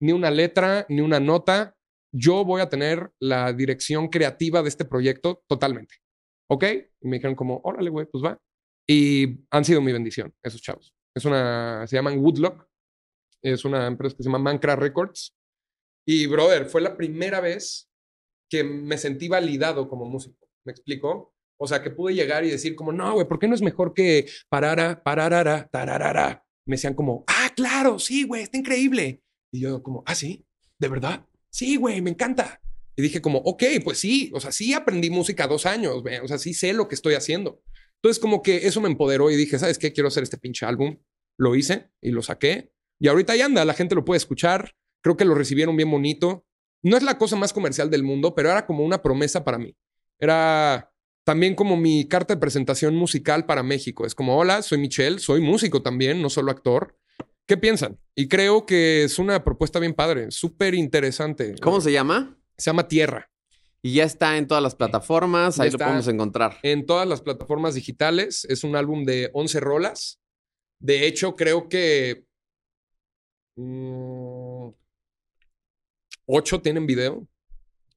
ni una letra, ni una nota. Yo voy a tener la dirección creativa de este proyecto totalmente. ¿Ok? Y me dijeron como, órale, güey, pues va. Y han sido mi bendición, esos chavos. Es una, se llaman Woodlock. Es una empresa que se llama Mancra Records. Y, brother, fue la primera vez que me sentí validado como músico. ¿Me explico? O sea, que pude llegar y decir como, no, güey, ¿por qué no es mejor que parara, pararara, tararara? Me decían como, ah, claro, sí, güey, está increíble. Y yo como, ah, sí, ¿de verdad? Sí, güey, me encanta. Y dije como, ok, pues sí, o sea, sí aprendí música dos años, o sea, sí sé lo que estoy haciendo. Entonces como que eso me empoderó y dije, ¿sabes qué? Quiero hacer este pinche álbum. Lo hice y lo saqué. Y ahorita ya anda, la gente lo puede escuchar. Creo que lo recibieron bien bonito. No es la cosa más comercial del mundo, pero era como una promesa para mí. Era también como mi carta de presentación musical para México. Es como, hola, soy Michelle, soy músico también, no solo actor. ¿Qué piensan? Y creo que es una propuesta bien padre, súper interesante. ¿Cómo se llama? Se llama Tierra. Y ya está en todas las plataformas, ahí lo podemos encontrar. En todas las plataformas digitales. Es un álbum de 11 rolas. De hecho, creo que 8 mm, tienen video.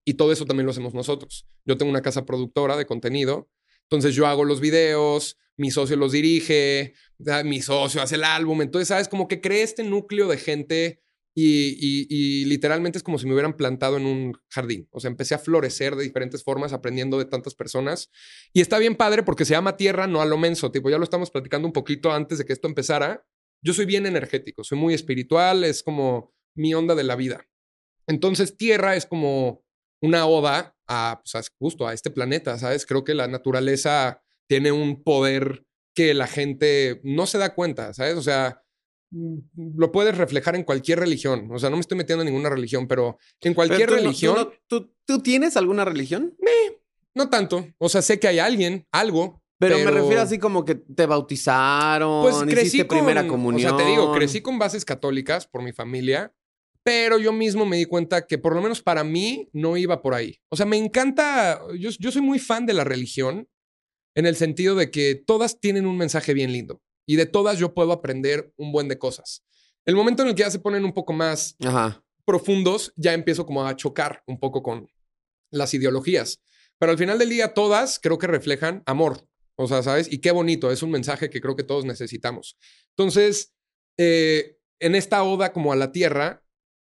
Y todo eso también lo hacemos nosotros. Yo tengo una casa productora de contenido. Entonces yo hago los videos, mi socio los dirige, mi socio hace el álbum. Entonces, ¿sabes? Como que cree este núcleo de gente y, literalmente es como si me hubieran plantado en un jardín. O sea, empecé a florecer de diferentes formas, aprendiendo de tantas personas. Y está bien padre porque se llama tierra, no a lo menso. Tipo, ya lo estamos platicando un poquito antes de que esto empezara. Yo soy bien energético, soy muy espiritual, es como mi onda de la vida. Entonces, tierra es como una oda a, pues, justo a este planeta, ¿sabes? Creo que la naturaleza tiene un poder que la gente no se da cuenta, ¿sabes? O sea, lo puedes reflejar en cualquier religión. O sea, no me estoy metiendo en ninguna religión, pero en Pero cualquier tú no- tú religión, no- ¿tú, tú tienes alguna religión? no tanto. O sea, sé que hay alguien, algo. Pero, me refiero así como que te bautizaron, Pues crecí hiciste con, primera comunión. O sea, te digo, crecí con bases católicas por mi familia, pero yo mismo me di cuenta que por lo menos para mí no iba por ahí. O sea, me encanta, yo, yo soy muy fan de la religión en el sentido de que todas tienen un mensaje bien lindo y de todas yo puedo aprender un buen de cosas. El momento en el que ya se ponen un poco más Ajá. profundos, ya empiezo como a chocar un poco con las ideologías. Pero al final del día, todas creo que reflejan amor. O sea, ¿sabes? Y qué bonito, es un mensaje que creo que todos necesitamos. Entonces, eh, en esta oda como a la tierra,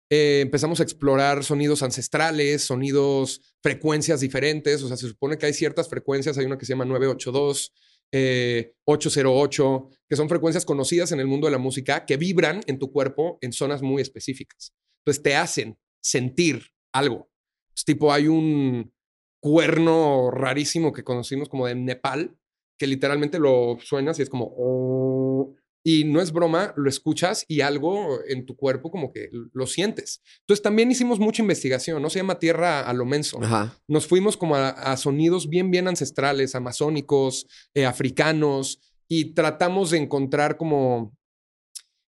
eh, empezamos a explorar sonidos ancestrales, sonidos, frecuencias diferentes. O sea, se supone que hay ciertas frecuencias, hay una que se llama 982, eh, 808, que son frecuencias conocidas en el mundo de la música que vibran en tu cuerpo en zonas muy específicas. Entonces te hacen sentir algo. Es tipo, hay un cuerno rarísimo que conocimos como de Nepal, que literalmente lo suenas y es como... y no es broma, lo escuchas y algo en tu cuerpo como que lo sientes. Entonces también hicimos mucha investigación, no se llama tierra a lo menso. Ajá. Nos fuimos como a, a sonidos bien, bien ancestrales, amazónicos, eh, africanos, y tratamos de encontrar como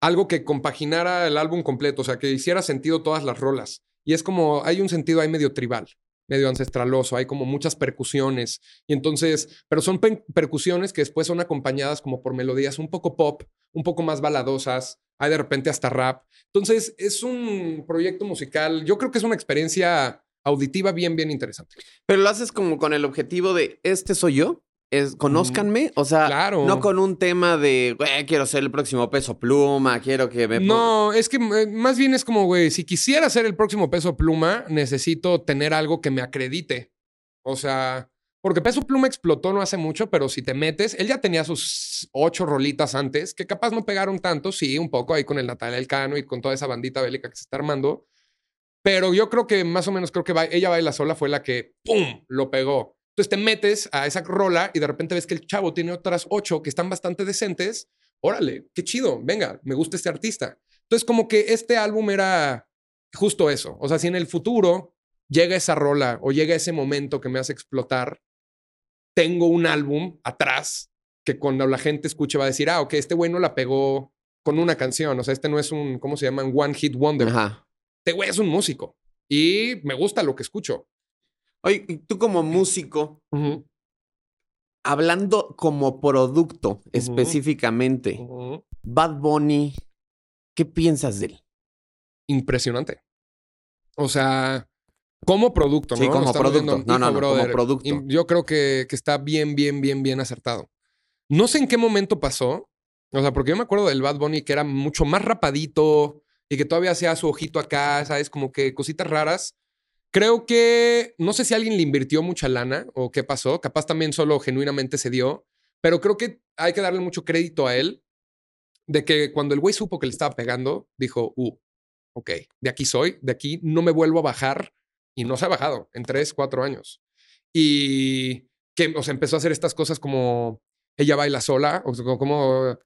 algo que compaginara el álbum completo, o sea, que hiciera sentido todas las rolas. Y es como, hay un sentido ahí medio tribal, medio ancestraloso, hay como muchas percusiones. Y entonces, pero son pe- percusiones que después son acompañadas como por melodías un poco pop, un poco más baladosas, hay de repente hasta rap. Entonces, es un proyecto musical, yo creo que es una experiencia auditiva bien, bien interesante. Pero lo haces como con el objetivo de, este soy yo, es, conózcanme, o sea, Claro. no con un tema de, güey, quiero ser el próximo peso pluma, quiero que me... No, es que eh, más bien es como, güey, si quisiera ser el próximo peso pluma, necesito tener algo que me acredite. O sea, porque peso pluma explotó no hace mucho, pero si te metes, él ya tenía sus ocho rolitas antes, que capaz no pegaron tanto, sí, un poco ahí con el Natalia Elcano y con toda esa bandita bélica que se está armando. Pero yo creo que más o menos creo que ella baila sola fue la que ¡pum! lo pegó. Entonces te metes a esa rola y de repente ves que el chavo tiene otras ocho que están bastante decentes. Órale, qué chido, venga, me gusta este artista. Entonces como que este álbum era justo eso. O sea, si en el futuro llega esa rola o llega ese momento que me hace explotar, tengo un álbum atrás que cuando la gente escuche va a decir, ah, ok, este güey no la pegó con una canción. O sea, este no es un, ¿cómo se llama? Un one hit wonder. Ajá. Este güey es un músico y me gusta lo que escucho. Oye, y tú como músico, hablando como producto específicamente. Bad Bunny, ¿qué piensas de él? Impresionante. O sea, como producto, ¿no? Sí, como Estamos producto. viendo, No, no, no, como producto. y Yo creo que, que está bien, bien, bien, bien acertado. No sé en qué momento pasó. O sea, porque yo me acuerdo del Bad Bunny que era mucho más rapadito y que todavía hacía su ojito acá, ¿sabes? Como que cositas raras. Creo que no sé si alguien le invirtió mucha lana o qué pasó. Capaz también solo genuinamente se dio. Pero creo que hay que darle mucho crédito a él de que cuando el güey supo que le estaba pegando, dijo, uh, ok, de aquí soy, de aquí no me vuelvo a bajar y no se ha bajado en tres, cuatro años. Y que, o empezó a hacer estas cosas como ella baila sola, o como,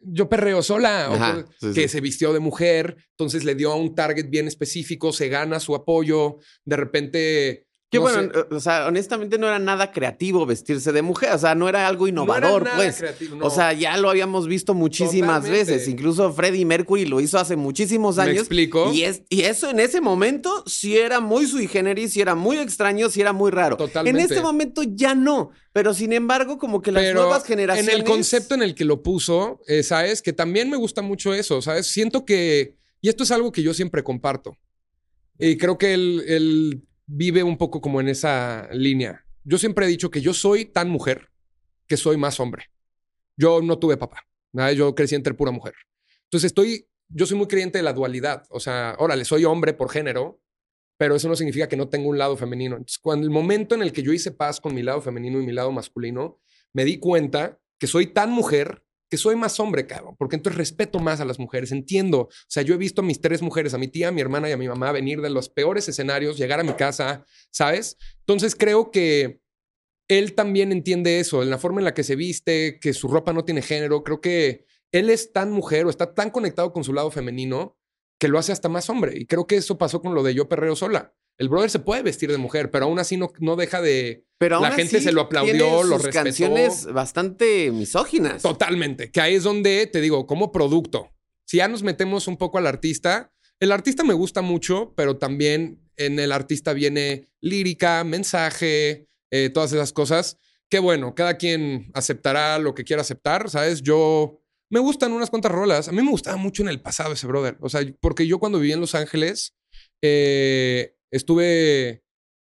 yo perreo sola, Ajá, sí, que sí. se vistió de mujer, entonces le dio a un target bien específico, se gana su apoyo, de repente... Que no bueno, sé, o sea, honestamente no era nada creativo vestirse de mujer, o sea, no era algo no era innovador, nada pues. creativo, O no. sea, ya lo habíamos visto muchísimas Totalmente. veces. Incluso Freddie Mercury lo hizo hace muchísimos ¿Me años. explico? Y, es, y eso en ese momento sí era muy sui generis, sí era muy extraño, sí era muy raro. Totalmente. En este momento ya no. Pero sin embargo, como que las Pero nuevas generaciones. En el concepto en el que lo puso, eh, ¿sabes? Que también me gusta mucho eso, ¿sabes? Siento que, y esto es algo que yo siempre comparto, y creo que él vive un poco como en esa línea. Yo siempre he dicho que yo soy tan mujer que soy más hombre. Yo no tuve papá, ¿verdad? yo crecí entre pura mujer. Entonces estoy, yo soy muy creyente de la dualidad, o sea, órale, soy hombre por género, pero eso no significa que no tengo un lado femenino. Entonces, cuando el momento en el que yo hice paz con mi lado femenino y mi lado masculino, me di cuenta que soy tan mujer que soy más hombre, cabrón, porque entonces respeto más a las mujeres, entiendo. O sea, yo he visto a mis tres mujeres, a mi tía, a mi hermana y a mi mamá venir de los peores escenarios, llegar a mi casa, ¿sabes? Entonces creo que él también entiende eso, en la forma en la que se viste, que su ropa no tiene género. Creo que él es tan mujer o está tan conectado con su lado femenino que lo hace hasta más hombre. Y creo que eso pasó con lo de Yo Perreo Sola. El brother se puede vestir de mujer, pero aún así no, no deja de. Pero la gente se lo aplaudió, lo respetó. canciones bastante misóginas. Totalmente. Que ahí es donde te digo, como producto. Si ya nos metemos un poco al artista, el artista me gusta mucho, pero también en el artista viene lírica, mensaje, eh, todas esas cosas. Que bueno, cada quien aceptará lo que quiera aceptar, ¿sabes? Yo. Me gustan unas cuantas rolas. A mí me gustaba mucho en el pasado ese brother. O sea, porque yo cuando vivía en Los Ángeles, eh, estuve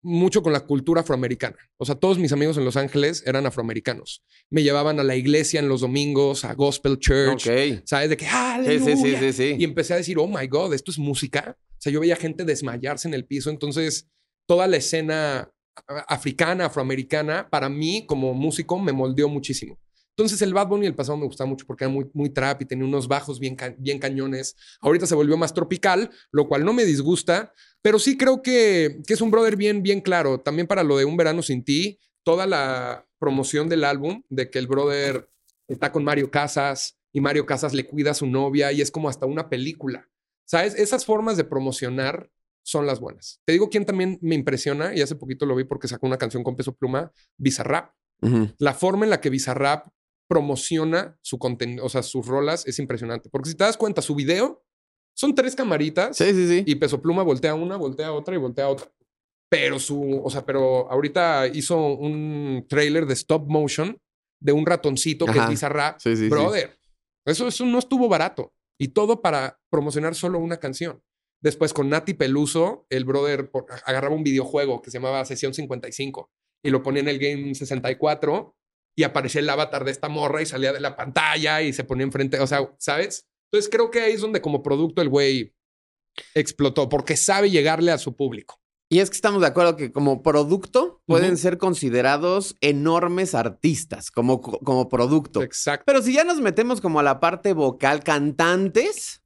mucho con la cultura afroamericana. O sea, todos mis amigos en Los Ángeles eran afroamericanos. Me llevaban a la iglesia en los domingos, a Gospel Church. ¿Sabes? De que, ¡aleluya! Sí, sí, sí, y empecé a decir, oh my God, ¿esto es música? O sea, yo veía gente desmayarse en el piso. Entonces, toda la escena africana, afroamericana, para mí como músico me moldeó muchísimo. Entonces el Bad Bunny el pasado me gustaba mucho porque era muy, muy trap y tenía unos bajos bien, bien cañones. Ahorita se volvió más tropical, lo cual no me disgusta, pero sí creo que, que es un brother bien, bien claro. También para lo de Un Verano Sin Ti, toda la promoción del álbum, de que el brother está con Mario Casas y Mario Casas le cuida a su novia y es como hasta una película. ¿Sabes? Esas formas de promocionar son las buenas. Te digo quién también me impresiona y hace poquito lo vi porque sacó una canción con peso pluma, Bizarrap. La forma en la que Bizarrap promociona su contenido, o sea, sus rolas es impresionante. Porque si te das cuenta, su video son tres camaritas sí, sí, sí. y Peso Pluma voltea una, voltea otra y voltea otra. Pero su, o sea, pero ahorita hizo un trailer de stop motion de un ratoncito que es Bizarrap. Brother, Eso, eso no estuvo barato. Y todo para promocionar solo una canción. Después con Nati Peluso, el brother agarraba un videojuego que se llamaba Sesión 55 y lo ponía en el Game 64 y aparecía el avatar de esta morra y salía de la pantalla y se ponía enfrente, o sea, ¿sabes? Entonces creo que ahí es donde como producto el güey explotó, porque sabe llegarle a su público. Y es que estamos de acuerdo que como producto pueden ser considerados enormes artistas, como, como producto. Exacto. Pero si ya nos metemos como a la parte vocal, cantantes,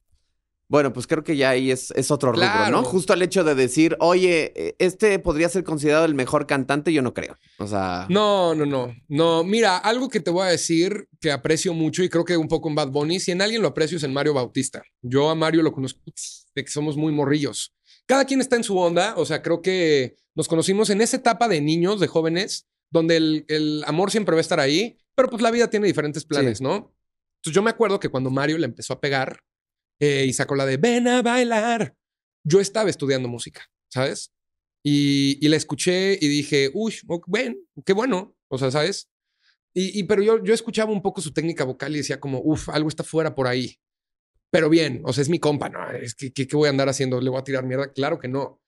bueno, pues creo que ya ahí es, es otro rubro, ¿no? Justo el hecho de decir, oye, e, este podría ser considerado el mejor cantante, yo no creo. O sea. No, no, no. No, mira, algo que te voy a decir que aprecio mucho y creo que un poco en Bad Bunny, si en alguien lo aprecio es en Mario Bautista. Yo a Mario lo conozco de que somos muy morrillos. Cada quien está en su onda, o sea, creo que nos conocimos en esa etapa de niños, de jóvenes, donde el, amor siempre va a estar ahí, pero pues la vida tiene diferentes planes, ¿no? Entonces yo me acuerdo que cuando Mario le empezó a pegar, eh, y sacó la de ven a bailar. Yo estaba estudiando música, ¿sabes? Y, y la escuché y dije, uy, bueno, qué bueno, o sea, ¿sabes? Y, y, pero yo, yo escuchaba un poco su técnica vocal y decía como, uff, algo está fuera por ahí. Pero bien, o sea, es mi compa, ¿no? Es que, ¿qué voy a andar haciendo? ¿Le voy a tirar mierda? Claro que no.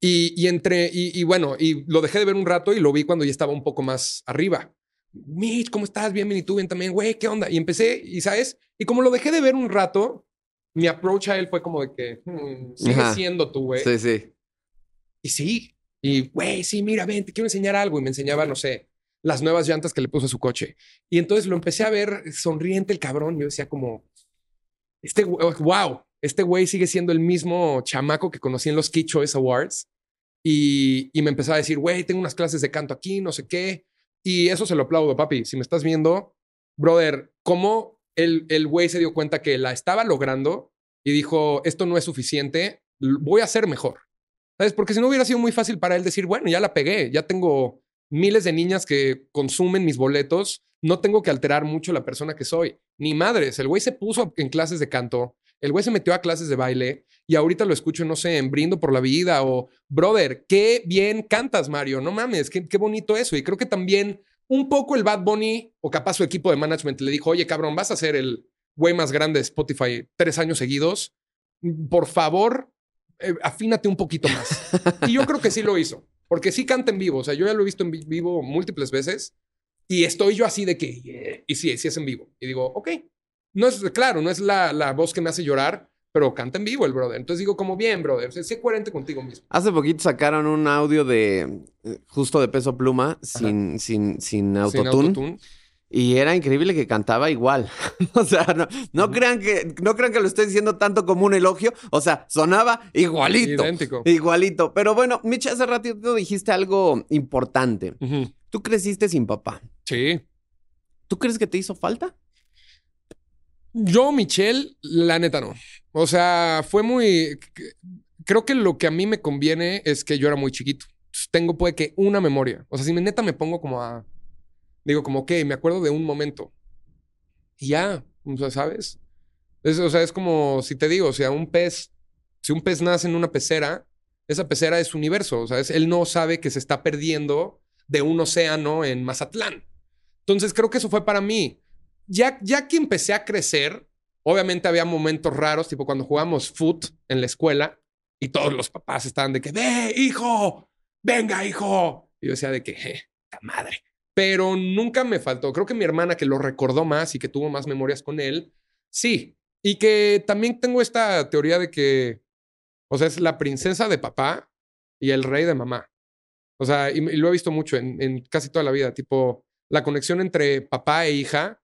Y, y entre, y, bueno, y lo dejé de ver un rato y lo vi cuando ya estaba un poco más arriba. Mitch, ¿cómo estás? Bien, y tú bien también, güey, ¿qué onda? Y empecé, y sabes, y como lo dejé de ver un rato, mi approach a él fue como de que, hmm, sigue siendo tú, güey. Sí, sí. Y sí. Y, güey, sí, mira, ven, te quiero enseñar algo. Y me enseñaba, no sé, las nuevas llantas que le puso a su coche. Y entonces lo empecé a ver sonriente el cabrón. Yo decía como, este, wow, este güey sigue siendo el mismo chamaco que conocí en los Key Choice Awards. Y, y me empezó a decir, güey, tengo unas clases de canto aquí, no sé qué. Y eso se lo aplaudo, papi. Si me estás viendo, brother, ¿cómo el güey se dio cuenta que la estaba logrando y dijo, esto no es suficiente, voy a ser mejor. ¿Sabes? Porque si no hubiera sido muy fácil para él decir, bueno, ya la pegué, ya tengo miles de niñas que consumen mis boletos, no tengo que alterar mucho la persona que soy. Ni madres, el güey se puso en clases de canto, el güey se metió a clases de baile y ahorita lo escucho, no sé, en Brindo por la Vida o, brother, qué bien cantas, Mario, no mames, qué, qué bonito eso. Y creo que también un poco el Bad Bunny o capaz su equipo de management le dijo, oye, cabrón, vas a ser el güey más grande de Spotify tres años seguidos. Por favor, eh, afínate un poquito más. y yo creo que sí lo hizo, porque sí canta en vivo. O sea, yo ya lo he visto en vivo múltiples veces y estoy yo así de que, y sí, sí es en vivo. Y digo, ok, no es, claro, no es la, la voz que me hace llorar, pero canta en vivo el brother. Entonces digo, como bien, brother, sé coherente contigo mismo. Hace poquito sacaron un audio de eh, justo de peso pluma, sin, sin, sin autotune. Y era increíble que cantaba igual. o sea, no, no, crean que, no crean que lo estoy diciendo tanto como un elogio. O sea, sonaba igualito. Idéntico. Igualito. Pero bueno, Mitch, hace ratito dijiste algo importante. Tú creciste sin papá. Sí. ¿Tú crees que te hizo falta? Yo, Michelle, la neta no. O sea, fue muy. Creo que lo que a mí me conviene es que yo era muy chiquito. Entonces, Tengo, puede que, una memoria. O sea, si me neta me pongo como a. Digo, como, ok, me acuerdo de un momento. Y ya. O sea, ¿sabes? Es, o sea, es como si te digo, o sea, un pez. Si un pez nace en una pecera, esa pecera es su universo. O sea, es- él no sabe que se está perdiendo de un océano en Mazatlán. Entonces, creo que eso fue para mí ya, ya que empecé a crecer, obviamente había momentos raros, tipo cuando jugamos foot en la escuela y todos los papás estaban de que, ve, hijo, venga, hijo. Y yo decía de que, la madre. Pero nunca me faltó. Creo que mi hermana, que lo recordó más y que tuvo más memorias con él, sí. Y que también tengo esta teoría de que, o sea, es la princesa de papá y el rey de mamá. O sea, y, lo he visto mucho en casi toda la vida, tipo, la conexión entre papá e hija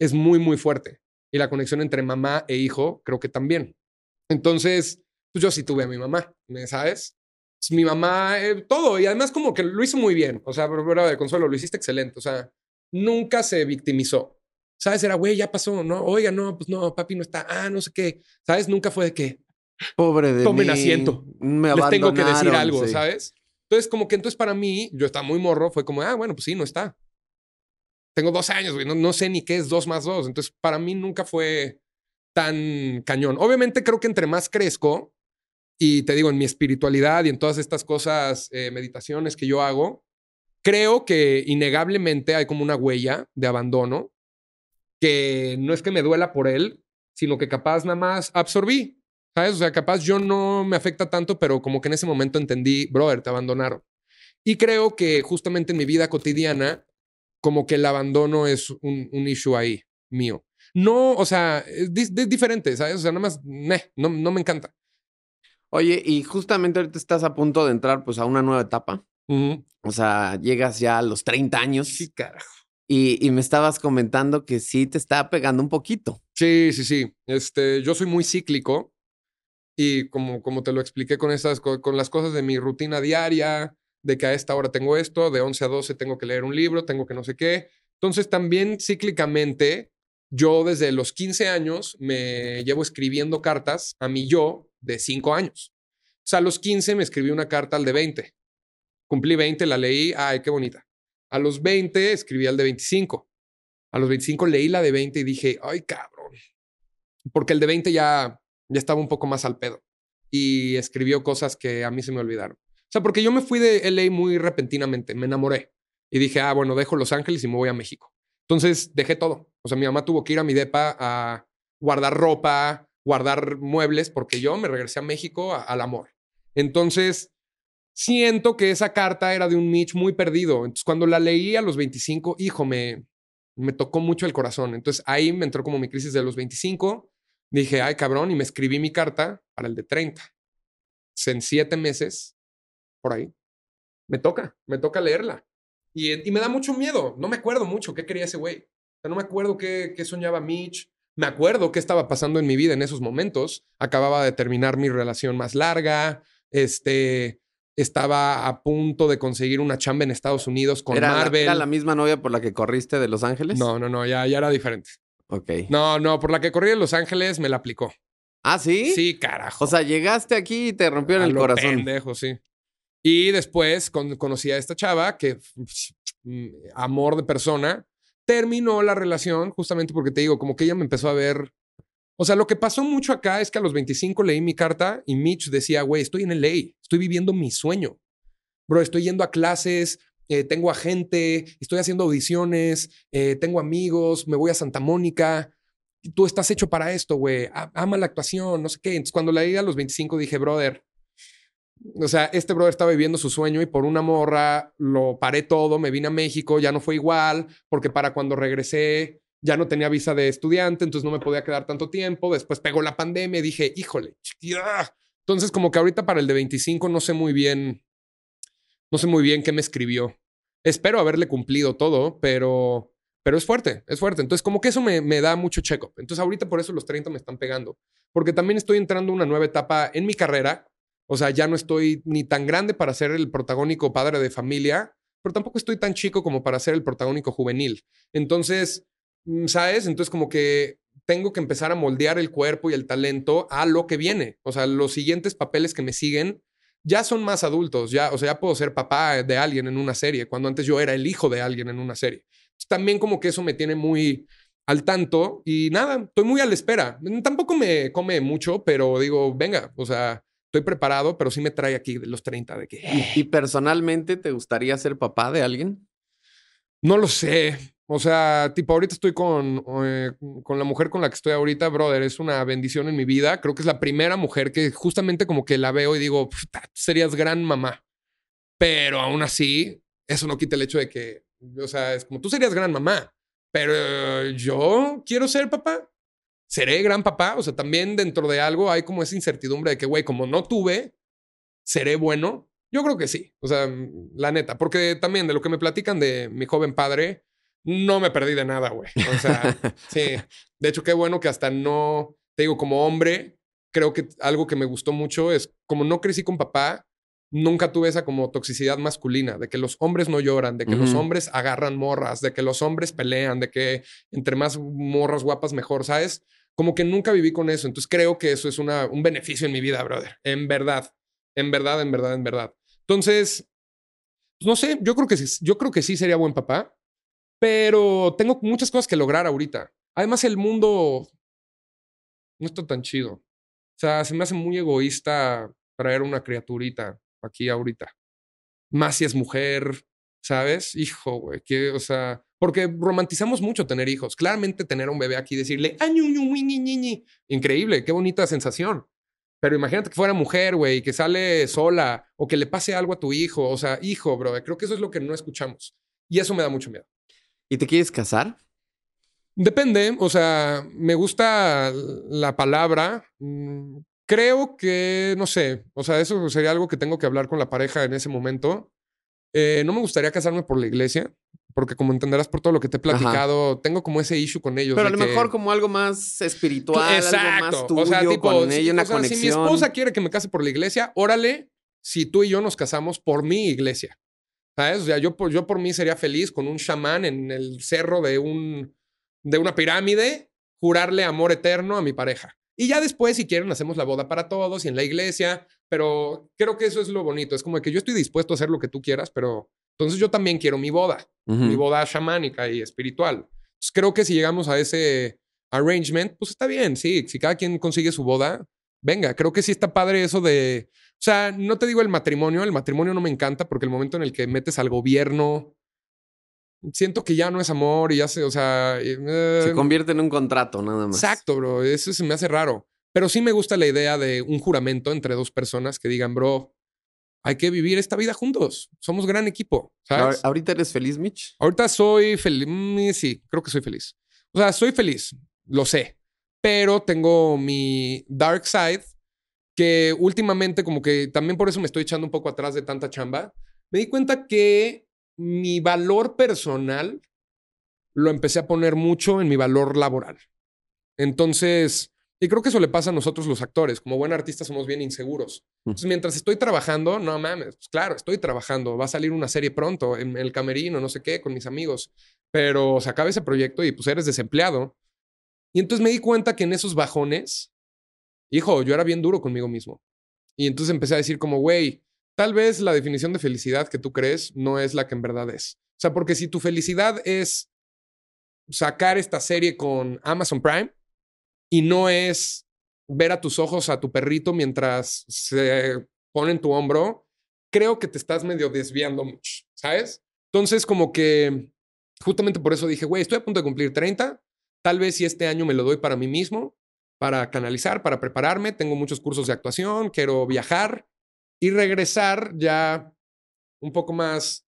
es muy, muy fuerte. Y la conexión entre mamá e hijo, creo que también. Entonces, pues yo sí tuve a mi mamá, ¿me ¿sabes? Pues, Mi mamá, eh, todo. Y además como que lo hizo muy bien. O sea, pero, de consuelo, lo hiciste excelente. O sea, nunca se victimizó. ¿Sabes? Era, güey, ya pasó, ¿no? Oiga, no, pues no, papi no está. Ah, no sé qué. ¿Sabes? Nunca fue de que Pobre de Tomen mí. asiento. Me les tengo que decir algo, sí. ¿sabes? Entonces, como que entonces para mí, yo estaba muy morro, fue como, ah, bueno, pues sí, no está. Tengo dos años, güey, no, no sé ni qué es dos más dos. Entonces, para mí nunca fue tan cañón. Obviamente creo que entre más crezco, y te digo, en mi espiritualidad y en todas estas cosas, eh, meditaciones que yo hago, creo que innegablemente hay como una huella de abandono que no es que me duela por él, sino que capaz nada más absorbí. ¿Sabes? O sea, capaz yo no me afecta tanto, pero como que en ese momento entendí, brother, te abandonaron. Y creo que justamente en mi vida cotidiana, como que el abandono es un, un issue ahí mío. No, o sea, es, di- es diferente, ¿sabes? O sea, nada más, meh, no, no me encanta. Oye, y justamente ahorita estás a punto de entrar pues a una nueva etapa. O sea, llegas ya a los 30 años Sí, carajo. y, y me estabas comentando que sí te está pegando un poquito. Sí, sí, sí. Este, yo soy muy cíclico y como, como te lo expliqué con, esas, co- con las cosas de mi rutina diaria, de que a esta hora tengo esto, de 11 a 12 tengo que leer un libro, tengo que no sé qué. Entonces también cíclicamente, yo desde los 15 años me llevo escribiendo cartas a mi yo de 5 años. O sea, a los 15 me escribí una carta al de 20. Cumplí 20, la leí, ay, qué bonita. A los 20 escribí al de 25. A los 25 leí la de 20 y dije, ay, cabrón. Porque el de 20 ya, ya estaba un poco más al pedo. Y escribió cosas que a mí se me olvidaron. O sea, porque yo me fui de LA muy repentinamente, me enamoré. Y dije, ah, bueno, dejo Los Ángeles y me voy a México. Entonces dejé todo. O sea, mi mamá tuvo que ir a mi depa a guardar ropa, guardar muebles, porque yo me regresé a México al amor. Entonces, siento que esa carta era de un Mitch muy perdido. Entonces, cuando la leí a los 25, hijo, me, me tocó mucho el corazón. Entonces, ahí me entró como mi crisis de los 25. Dije, ay, cabrón, y me escribí mi carta para el de 30. En siete meses, por ahí, me toca, me toca leerla. Y, y me da mucho miedo. No me acuerdo mucho qué quería ese güey. O sea, no me acuerdo qué, qué soñaba Mitch. Me acuerdo qué estaba pasando en mi vida en esos momentos. Acababa de terminar mi relación más larga. Este, estaba a punto de conseguir una chamba en Estados Unidos con ¿Era, la- Marvel. ¿Era la misma novia por la que corriste de Los Ángeles? No, no, no, ya, ya era diferente. Ok. No, no, por la que corrí en Los Ángeles me la aplicó. ¿Ah, sí? Sí, carajo. O sea, llegaste aquí y te rompieron A el lo corazón. Pendejo, sí. Y después con- conocí a esta chava que, mm, amor de persona, terminó la relación justamente porque te digo, como que ella me empezó a ver. O sea, lo que pasó mucho acá es que a los 25 leí mi carta y Mitch decía, güey, estoy en LA, estoy viviendo mi sueño. Bro, estoy yendo a clases, eh, tengo a gente, estoy haciendo audiciones, eh, tengo amigos, me voy a Santa Mónica. Tú estás hecho para esto, güey. Ama la actuación, no sé qué. Entonces, cuando leí a los 25 dije, brother, o sea, este brother estaba viviendo su sueño y por una morra lo paré todo, me vine a México, ya no fue igual, porque para cuando regresé ya no tenía visa de estudiante, entonces no me podía quedar tanto tiempo. Después pegó la pandemia y dije, híjole, ya. Entonces, como que ahorita para el de 25 no sé muy bien, no sé muy bien qué me escribió. Espero haberle cumplido todo, pero pero es fuerte, es fuerte. Entonces, como que eso me, me da mucho check-up. Entonces, ahorita por eso los 30 me están pegando, porque también estoy entrando a una nueva etapa en mi carrera. O sea, ya no estoy ni tan grande para ser el protagónico padre de familia, pero tampoco estoy tan chico como para ser el protagónico juvenil. Entonces, mm, ¿sabes? Entonces, como que tengo que empezar a moldear el cuerpo y el talento a lo que viene. O sea, los siguientes papeles que me siguen ya son más adultos, ya, o sea, ya puedo ser papá de alguien en una serie, cuando antes yo era el hijo de alguien en una serie. También como que eso me tiene muy al tanto y nada, estoy muy a la espera. Tampoco me come mucho, pero digo, venga, o sea, estoy preparado, pero sí me trae aquí de los 30 de que... ¿Y, personalmente te gustaría ser papá de alguien? No lo sé. O sea, tipo, ahorita estoy con, eh, con la mujer con la que estoy ahorita, brother. Es una bendición en mi vida. Creo que es la primera mujer que justamente como que la veo y digo, serías gran mamá. Pero aún así, eso no quita el hecho de que, o sea, es como tú serías gran mamá, pero yo quiero ser papá. ¿Seré gran papá? O sea, también dentro de algo hay como esa incertidumbre de que, güey, como no tuve, ¿seré bueno? Yo creo que sí. O sea, la neta, porque también de lo que me platican de mi joven padre, no me perdí de nada, güey. O sea, sí. De hecho, qué bueno que hasta no, te digo, como hombre, creo que algo que me gustó mucho es, como no crecí con papá, nunca tuve esa como toxicidad masculina, de que los hombres no lloran, de que los hombres agarran morras, de que los hombres pelean, de que entre más morras guapas mejor, ¿sabes? Como que nunca viví con eso. Entonces creo que eso es una, un beneficio en mi vida, brother. En verdad. En verdad, en verdad, en verdad. Entonces, pues no sé, yo creo que sí, yo creo que sí sería buen papá. Pero tengo muchas cosas que lograr ahorita. Además, el mundo no está tan chido. O sea, se me hace muy egoísta traer una criaturita aquí ahorita. Más si es mujer, ¿sabes? Hijo, güey, que, o sea, porque romantizamos mucho tener hijos. Claramente tener un bebé aquí y decirle, increíble, qué bonita sensación. Pero imagínate que fuera mujer, güey, que sale sola o que le pase algo a tu hijo. O sea, hijo, bro, creo que eso es lo que no escuchamos. Y eso me da mucho miedo. ¿Y te quieres casar? Depende, o sea, me gusta la palabra. Mm, creo que, no sé, o sea, eso sería algo que tengo que hablar con la pareja en ese momento. Eh, no me gustaría casarme por la iglesia, porque como entenderás por todo lo que te he platicado, tengo como ese issue con ellos. Pero a lo mejor como algo más espiritual, Exacto. algo más tuyo, o sea, tipo, con ella, una conexión. Si mi esposa quiere que me case por la iglesia, órale, si tú y yo nos casamos por mi iglesia. ¿Sabes? O sea, yo, yo por mí sería feliz con un chamán en el cerro de, un, de una pirámide, jurarle amor eterno a mi pareja. Y ya después, si quieren, hacemos la boda para todos y en la iglesia. Pero creo que eso es lo bonito. Es como que yo estoy dispuesto a hacer lo que tú quieras, pero entonces yo también quiero mi boda, mi boda chamánica y espiritual. Entonces creo que si llegamos a ese arrangement, pues está bien, sí. Si cada quien consigue su boda, venga, creo que sí está padre eso de o sea, no te digo el matrimonio, el matrimonio no me encanta porque el momento en el que metes al gobierno, siento que ya no es amor y ya se, o sea... se eh, convierte en un contrato, nada más. Exacto, bro, eso se me hace raro. Pero sí me gusta la idea de un juramento entre dos personas que digan, bro, hay que vivir esta vida juntos. Somos gran equipo. ¿sabes? ¿Ahorita eres feliz, Mitch? Ahorita soy feliz. Mm, sí, creo que soy feliz. O sea, soy feliz, lo sé. Pero tengo mi dark side que últimamente como que también por eso me estoy echando un poco atrás de tanta chamba, me di cuenta que mi valor personal lo empecé a poner mucho en mi valor laboral. Entonces, y creo que eso le pasa a nosotros los actores, como buen artista somos bien inseguros. Entonces, mientras estoy trabajando, no mames, pues claro, estoy trabajando, va a salir una serie pronto en el camerino, no sé qué, con mis amigos, pero se acaba ese proyecto y pues eres desempleado. Y entonces me di cuenta que en esos bajones hijo, yo era bien duro conmigo mismo. Y entonces empecé a decir como, güey, tal vez la definición de felicidad que tú crees no es la que en verdad es. O sea, porque si tu felicidad es sacar esta serie con Amazon Prime y no es ver a tus ojos a tu perrito mientras se pone en tu hombro, creo que te estás medio desviando mucho, ¿sabes? Entonces, como que justamente por eso dije, güey, estoy a punto de cumplir 30, tal vez si este año me lo doy para mí mismo, para canalizar, para prepararme. Tengo muchos cursos de actuación, quiero viajar y regresar ya un poco más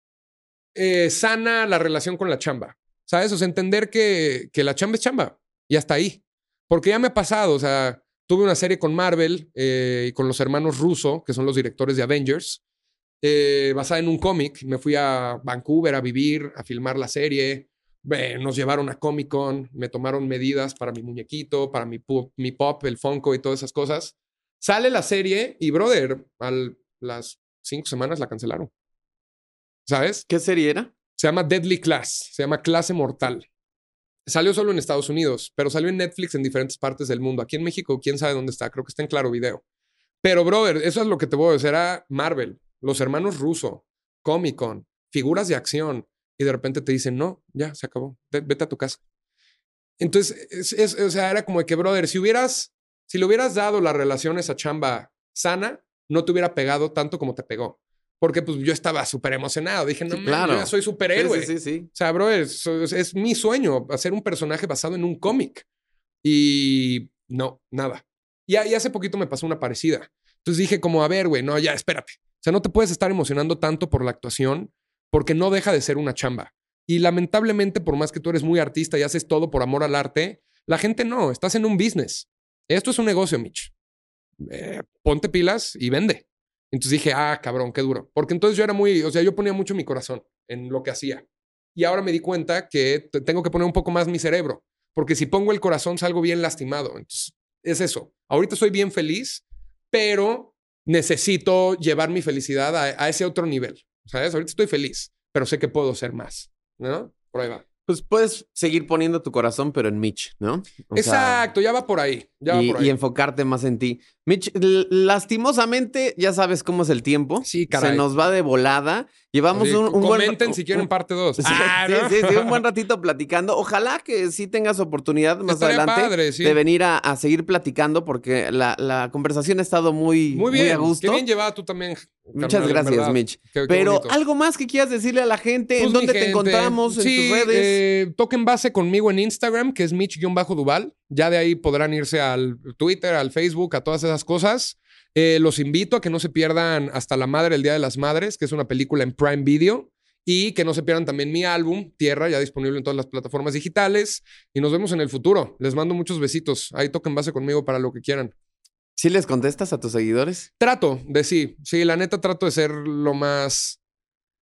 eh, sana la relación con la chamba. ¿Sabes? O sea, entender que, que la chamba es chamba y hasta ahí. Porque ya me ha pasado, o sea, tuve una serie con Marvel eh, y con los hermanos Russo, que son los directores de Avengers, eh, basada en un cómic. Me fui a Vancouver a vivir, a filmar la serie. eh, nos llevaron a Comic Con, me tomaron medidas para mi muñequito, para mi, pu- mi pop, el Funko y todas esas cosas. Sale la serie y, brother, a las cinco semanas la cancelaron. ¿Sabes? ¿Qué serie era? Se llama Deadly Class, se llama Clase Mortal. Salió solo en Estados Unidos, pero salió en Netflix en diferentes partes del mundo. Aquí en México, quién sabe dónde está, creo que está en Claro Video. Pero, brother, eso es lo que te voy a decir. Era Marvel, los hermanos Russo, Comic Con, figuras de acción, y de repente te dicen, no, ya, se acabó, Ve- vete a tu casa. Entonces, es, o sea, era como de que, brother, si hubieras, si le hubieras dado la relación a chamba sana, no te hubiera pegado tanto como te pegó. Porque pues yo estaba súper emocionado. Dije, no, Sí, claro. yo ya soy superhéroe. Sí, sí, sí, sí. O sea, bro, es, es- es mi sueño hacer un personaje basado en un cómic. Y no, nada. Y, y hace poquito me pasó una parecida. Entonces dije como, a ver, güey, no, ya, espérate. O sea, no te puedes estar emocionando tanto por la actuación porque no deja de ser una chamba. Y lamentablemente, por más que tú eres muy artista y haces todo por amor al arte, la gente no, estás en un business. Esto es un negocio, Mitch. Eh, ponte pilas y vende. Entonces dije, ah, cabrón, qué duro. Porque entonces yo era muy, o sea, yo ponía mucho mi corazón en lo que hacía. Y ahora me di cuenta que te- tengo que poner un poco más mi cerebro. Porque si pongo el corazón salgo bien lastimado. Entonces, es eso. Ahorita soy bien feliz, pero necesito llevar mi felicidad a, ese otro nivel. ¿Sabes? Ahorita estoy feliz, pero sé que puedo ser más. ¿No? Va. Pues puedes seguir poniendo tu corazón, pero en Mitch, ¿no? O sea, Exacto, ya va por ahí. Ya y, va por ahí. y enfocarte más en ti. Mitch, lastimosamente, ya sabes cómo es el tiempo. Sí, caray. Se nos va de volada. Llevamos un, un buen- comenten si quieren parte 2. Sí, sí, un buen ratito platicando. Ojalá que sí tengas oportunidad más Estaría adelante padre, de venir a, a seguir platicando porque la, la conversación ha estado muy, Muy bien. a gusto. Qué bien llevada tú también. Muchas carnal, gracias. Mitch. Qué- qué Pero bonito. algo más que quieras decirle a la gente, Pues, en dónde te gente, encontramos, en tus redes. eh, toquen base conmigo en Instagram, que es Mitch-Duval. Ya de ahí podrán irse al Twitter, al Facebook, a todas esas cosas. Eh, los invito a que no se pierdan Hasta la Madre, el Día de las Madres, que es una película en Prime Video. Y que no se pierdan también mi álbum, Tierra, ya disponible en todas las plataformas digitales. Y nos vemos en el futuro. Les mando muchos besitos. Ahí toquen base conmigo para lo que quieran. ¿Sí les contestas a tus seguidores? Trato de sí. Sí, la neta trato de ser lo más.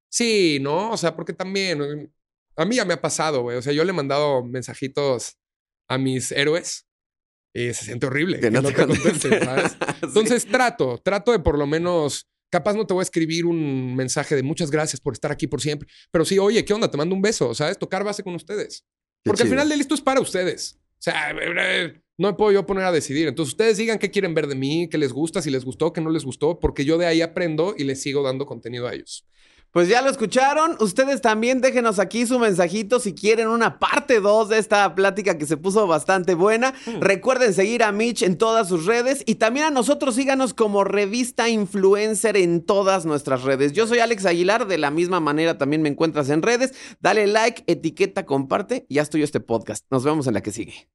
Sí, ¿no? O sea, porque también. eh, A mí ya me ha pasado, güey. O sea, yo le he mandado mensajitos a mis héroes y se siente horrible que, no, te contesten, ¿sabes? Sí. Entonces trato, trato de por lo menos. Capaz no te voy a escribir un mensaje de muchas gracias por estar aquí por siempre. Pero sí, oye, ¿qué onda? Te mando un beso, ¿sabes? Tocar base con ustedes. Qué Porque al final del listo es para ustedes. O sea, eh, no me puedo yo poner a decidir. Entonces ustedes digan qué quieren ver de mí, qué les gusta, si les gustó, qué no les gustó, porque yo de ahí aprendo y les sigo dando contenido a ellos. Pues ya lo escucharon. Ustedes también déjenos aquí su mensajito si quieren una parte 2 de esta plática que se puso bastante buena. Recuerden seguir a Mitch en todas sus redes y también a nosotros síganos como revista influencer en todas nuestras redes. Yo soy Alex Aguilar, de la misma manera también me encuentras en redes. Dale like, etiqueta, comparte y ya estoy este podcast. Nos vemos en la que sigue.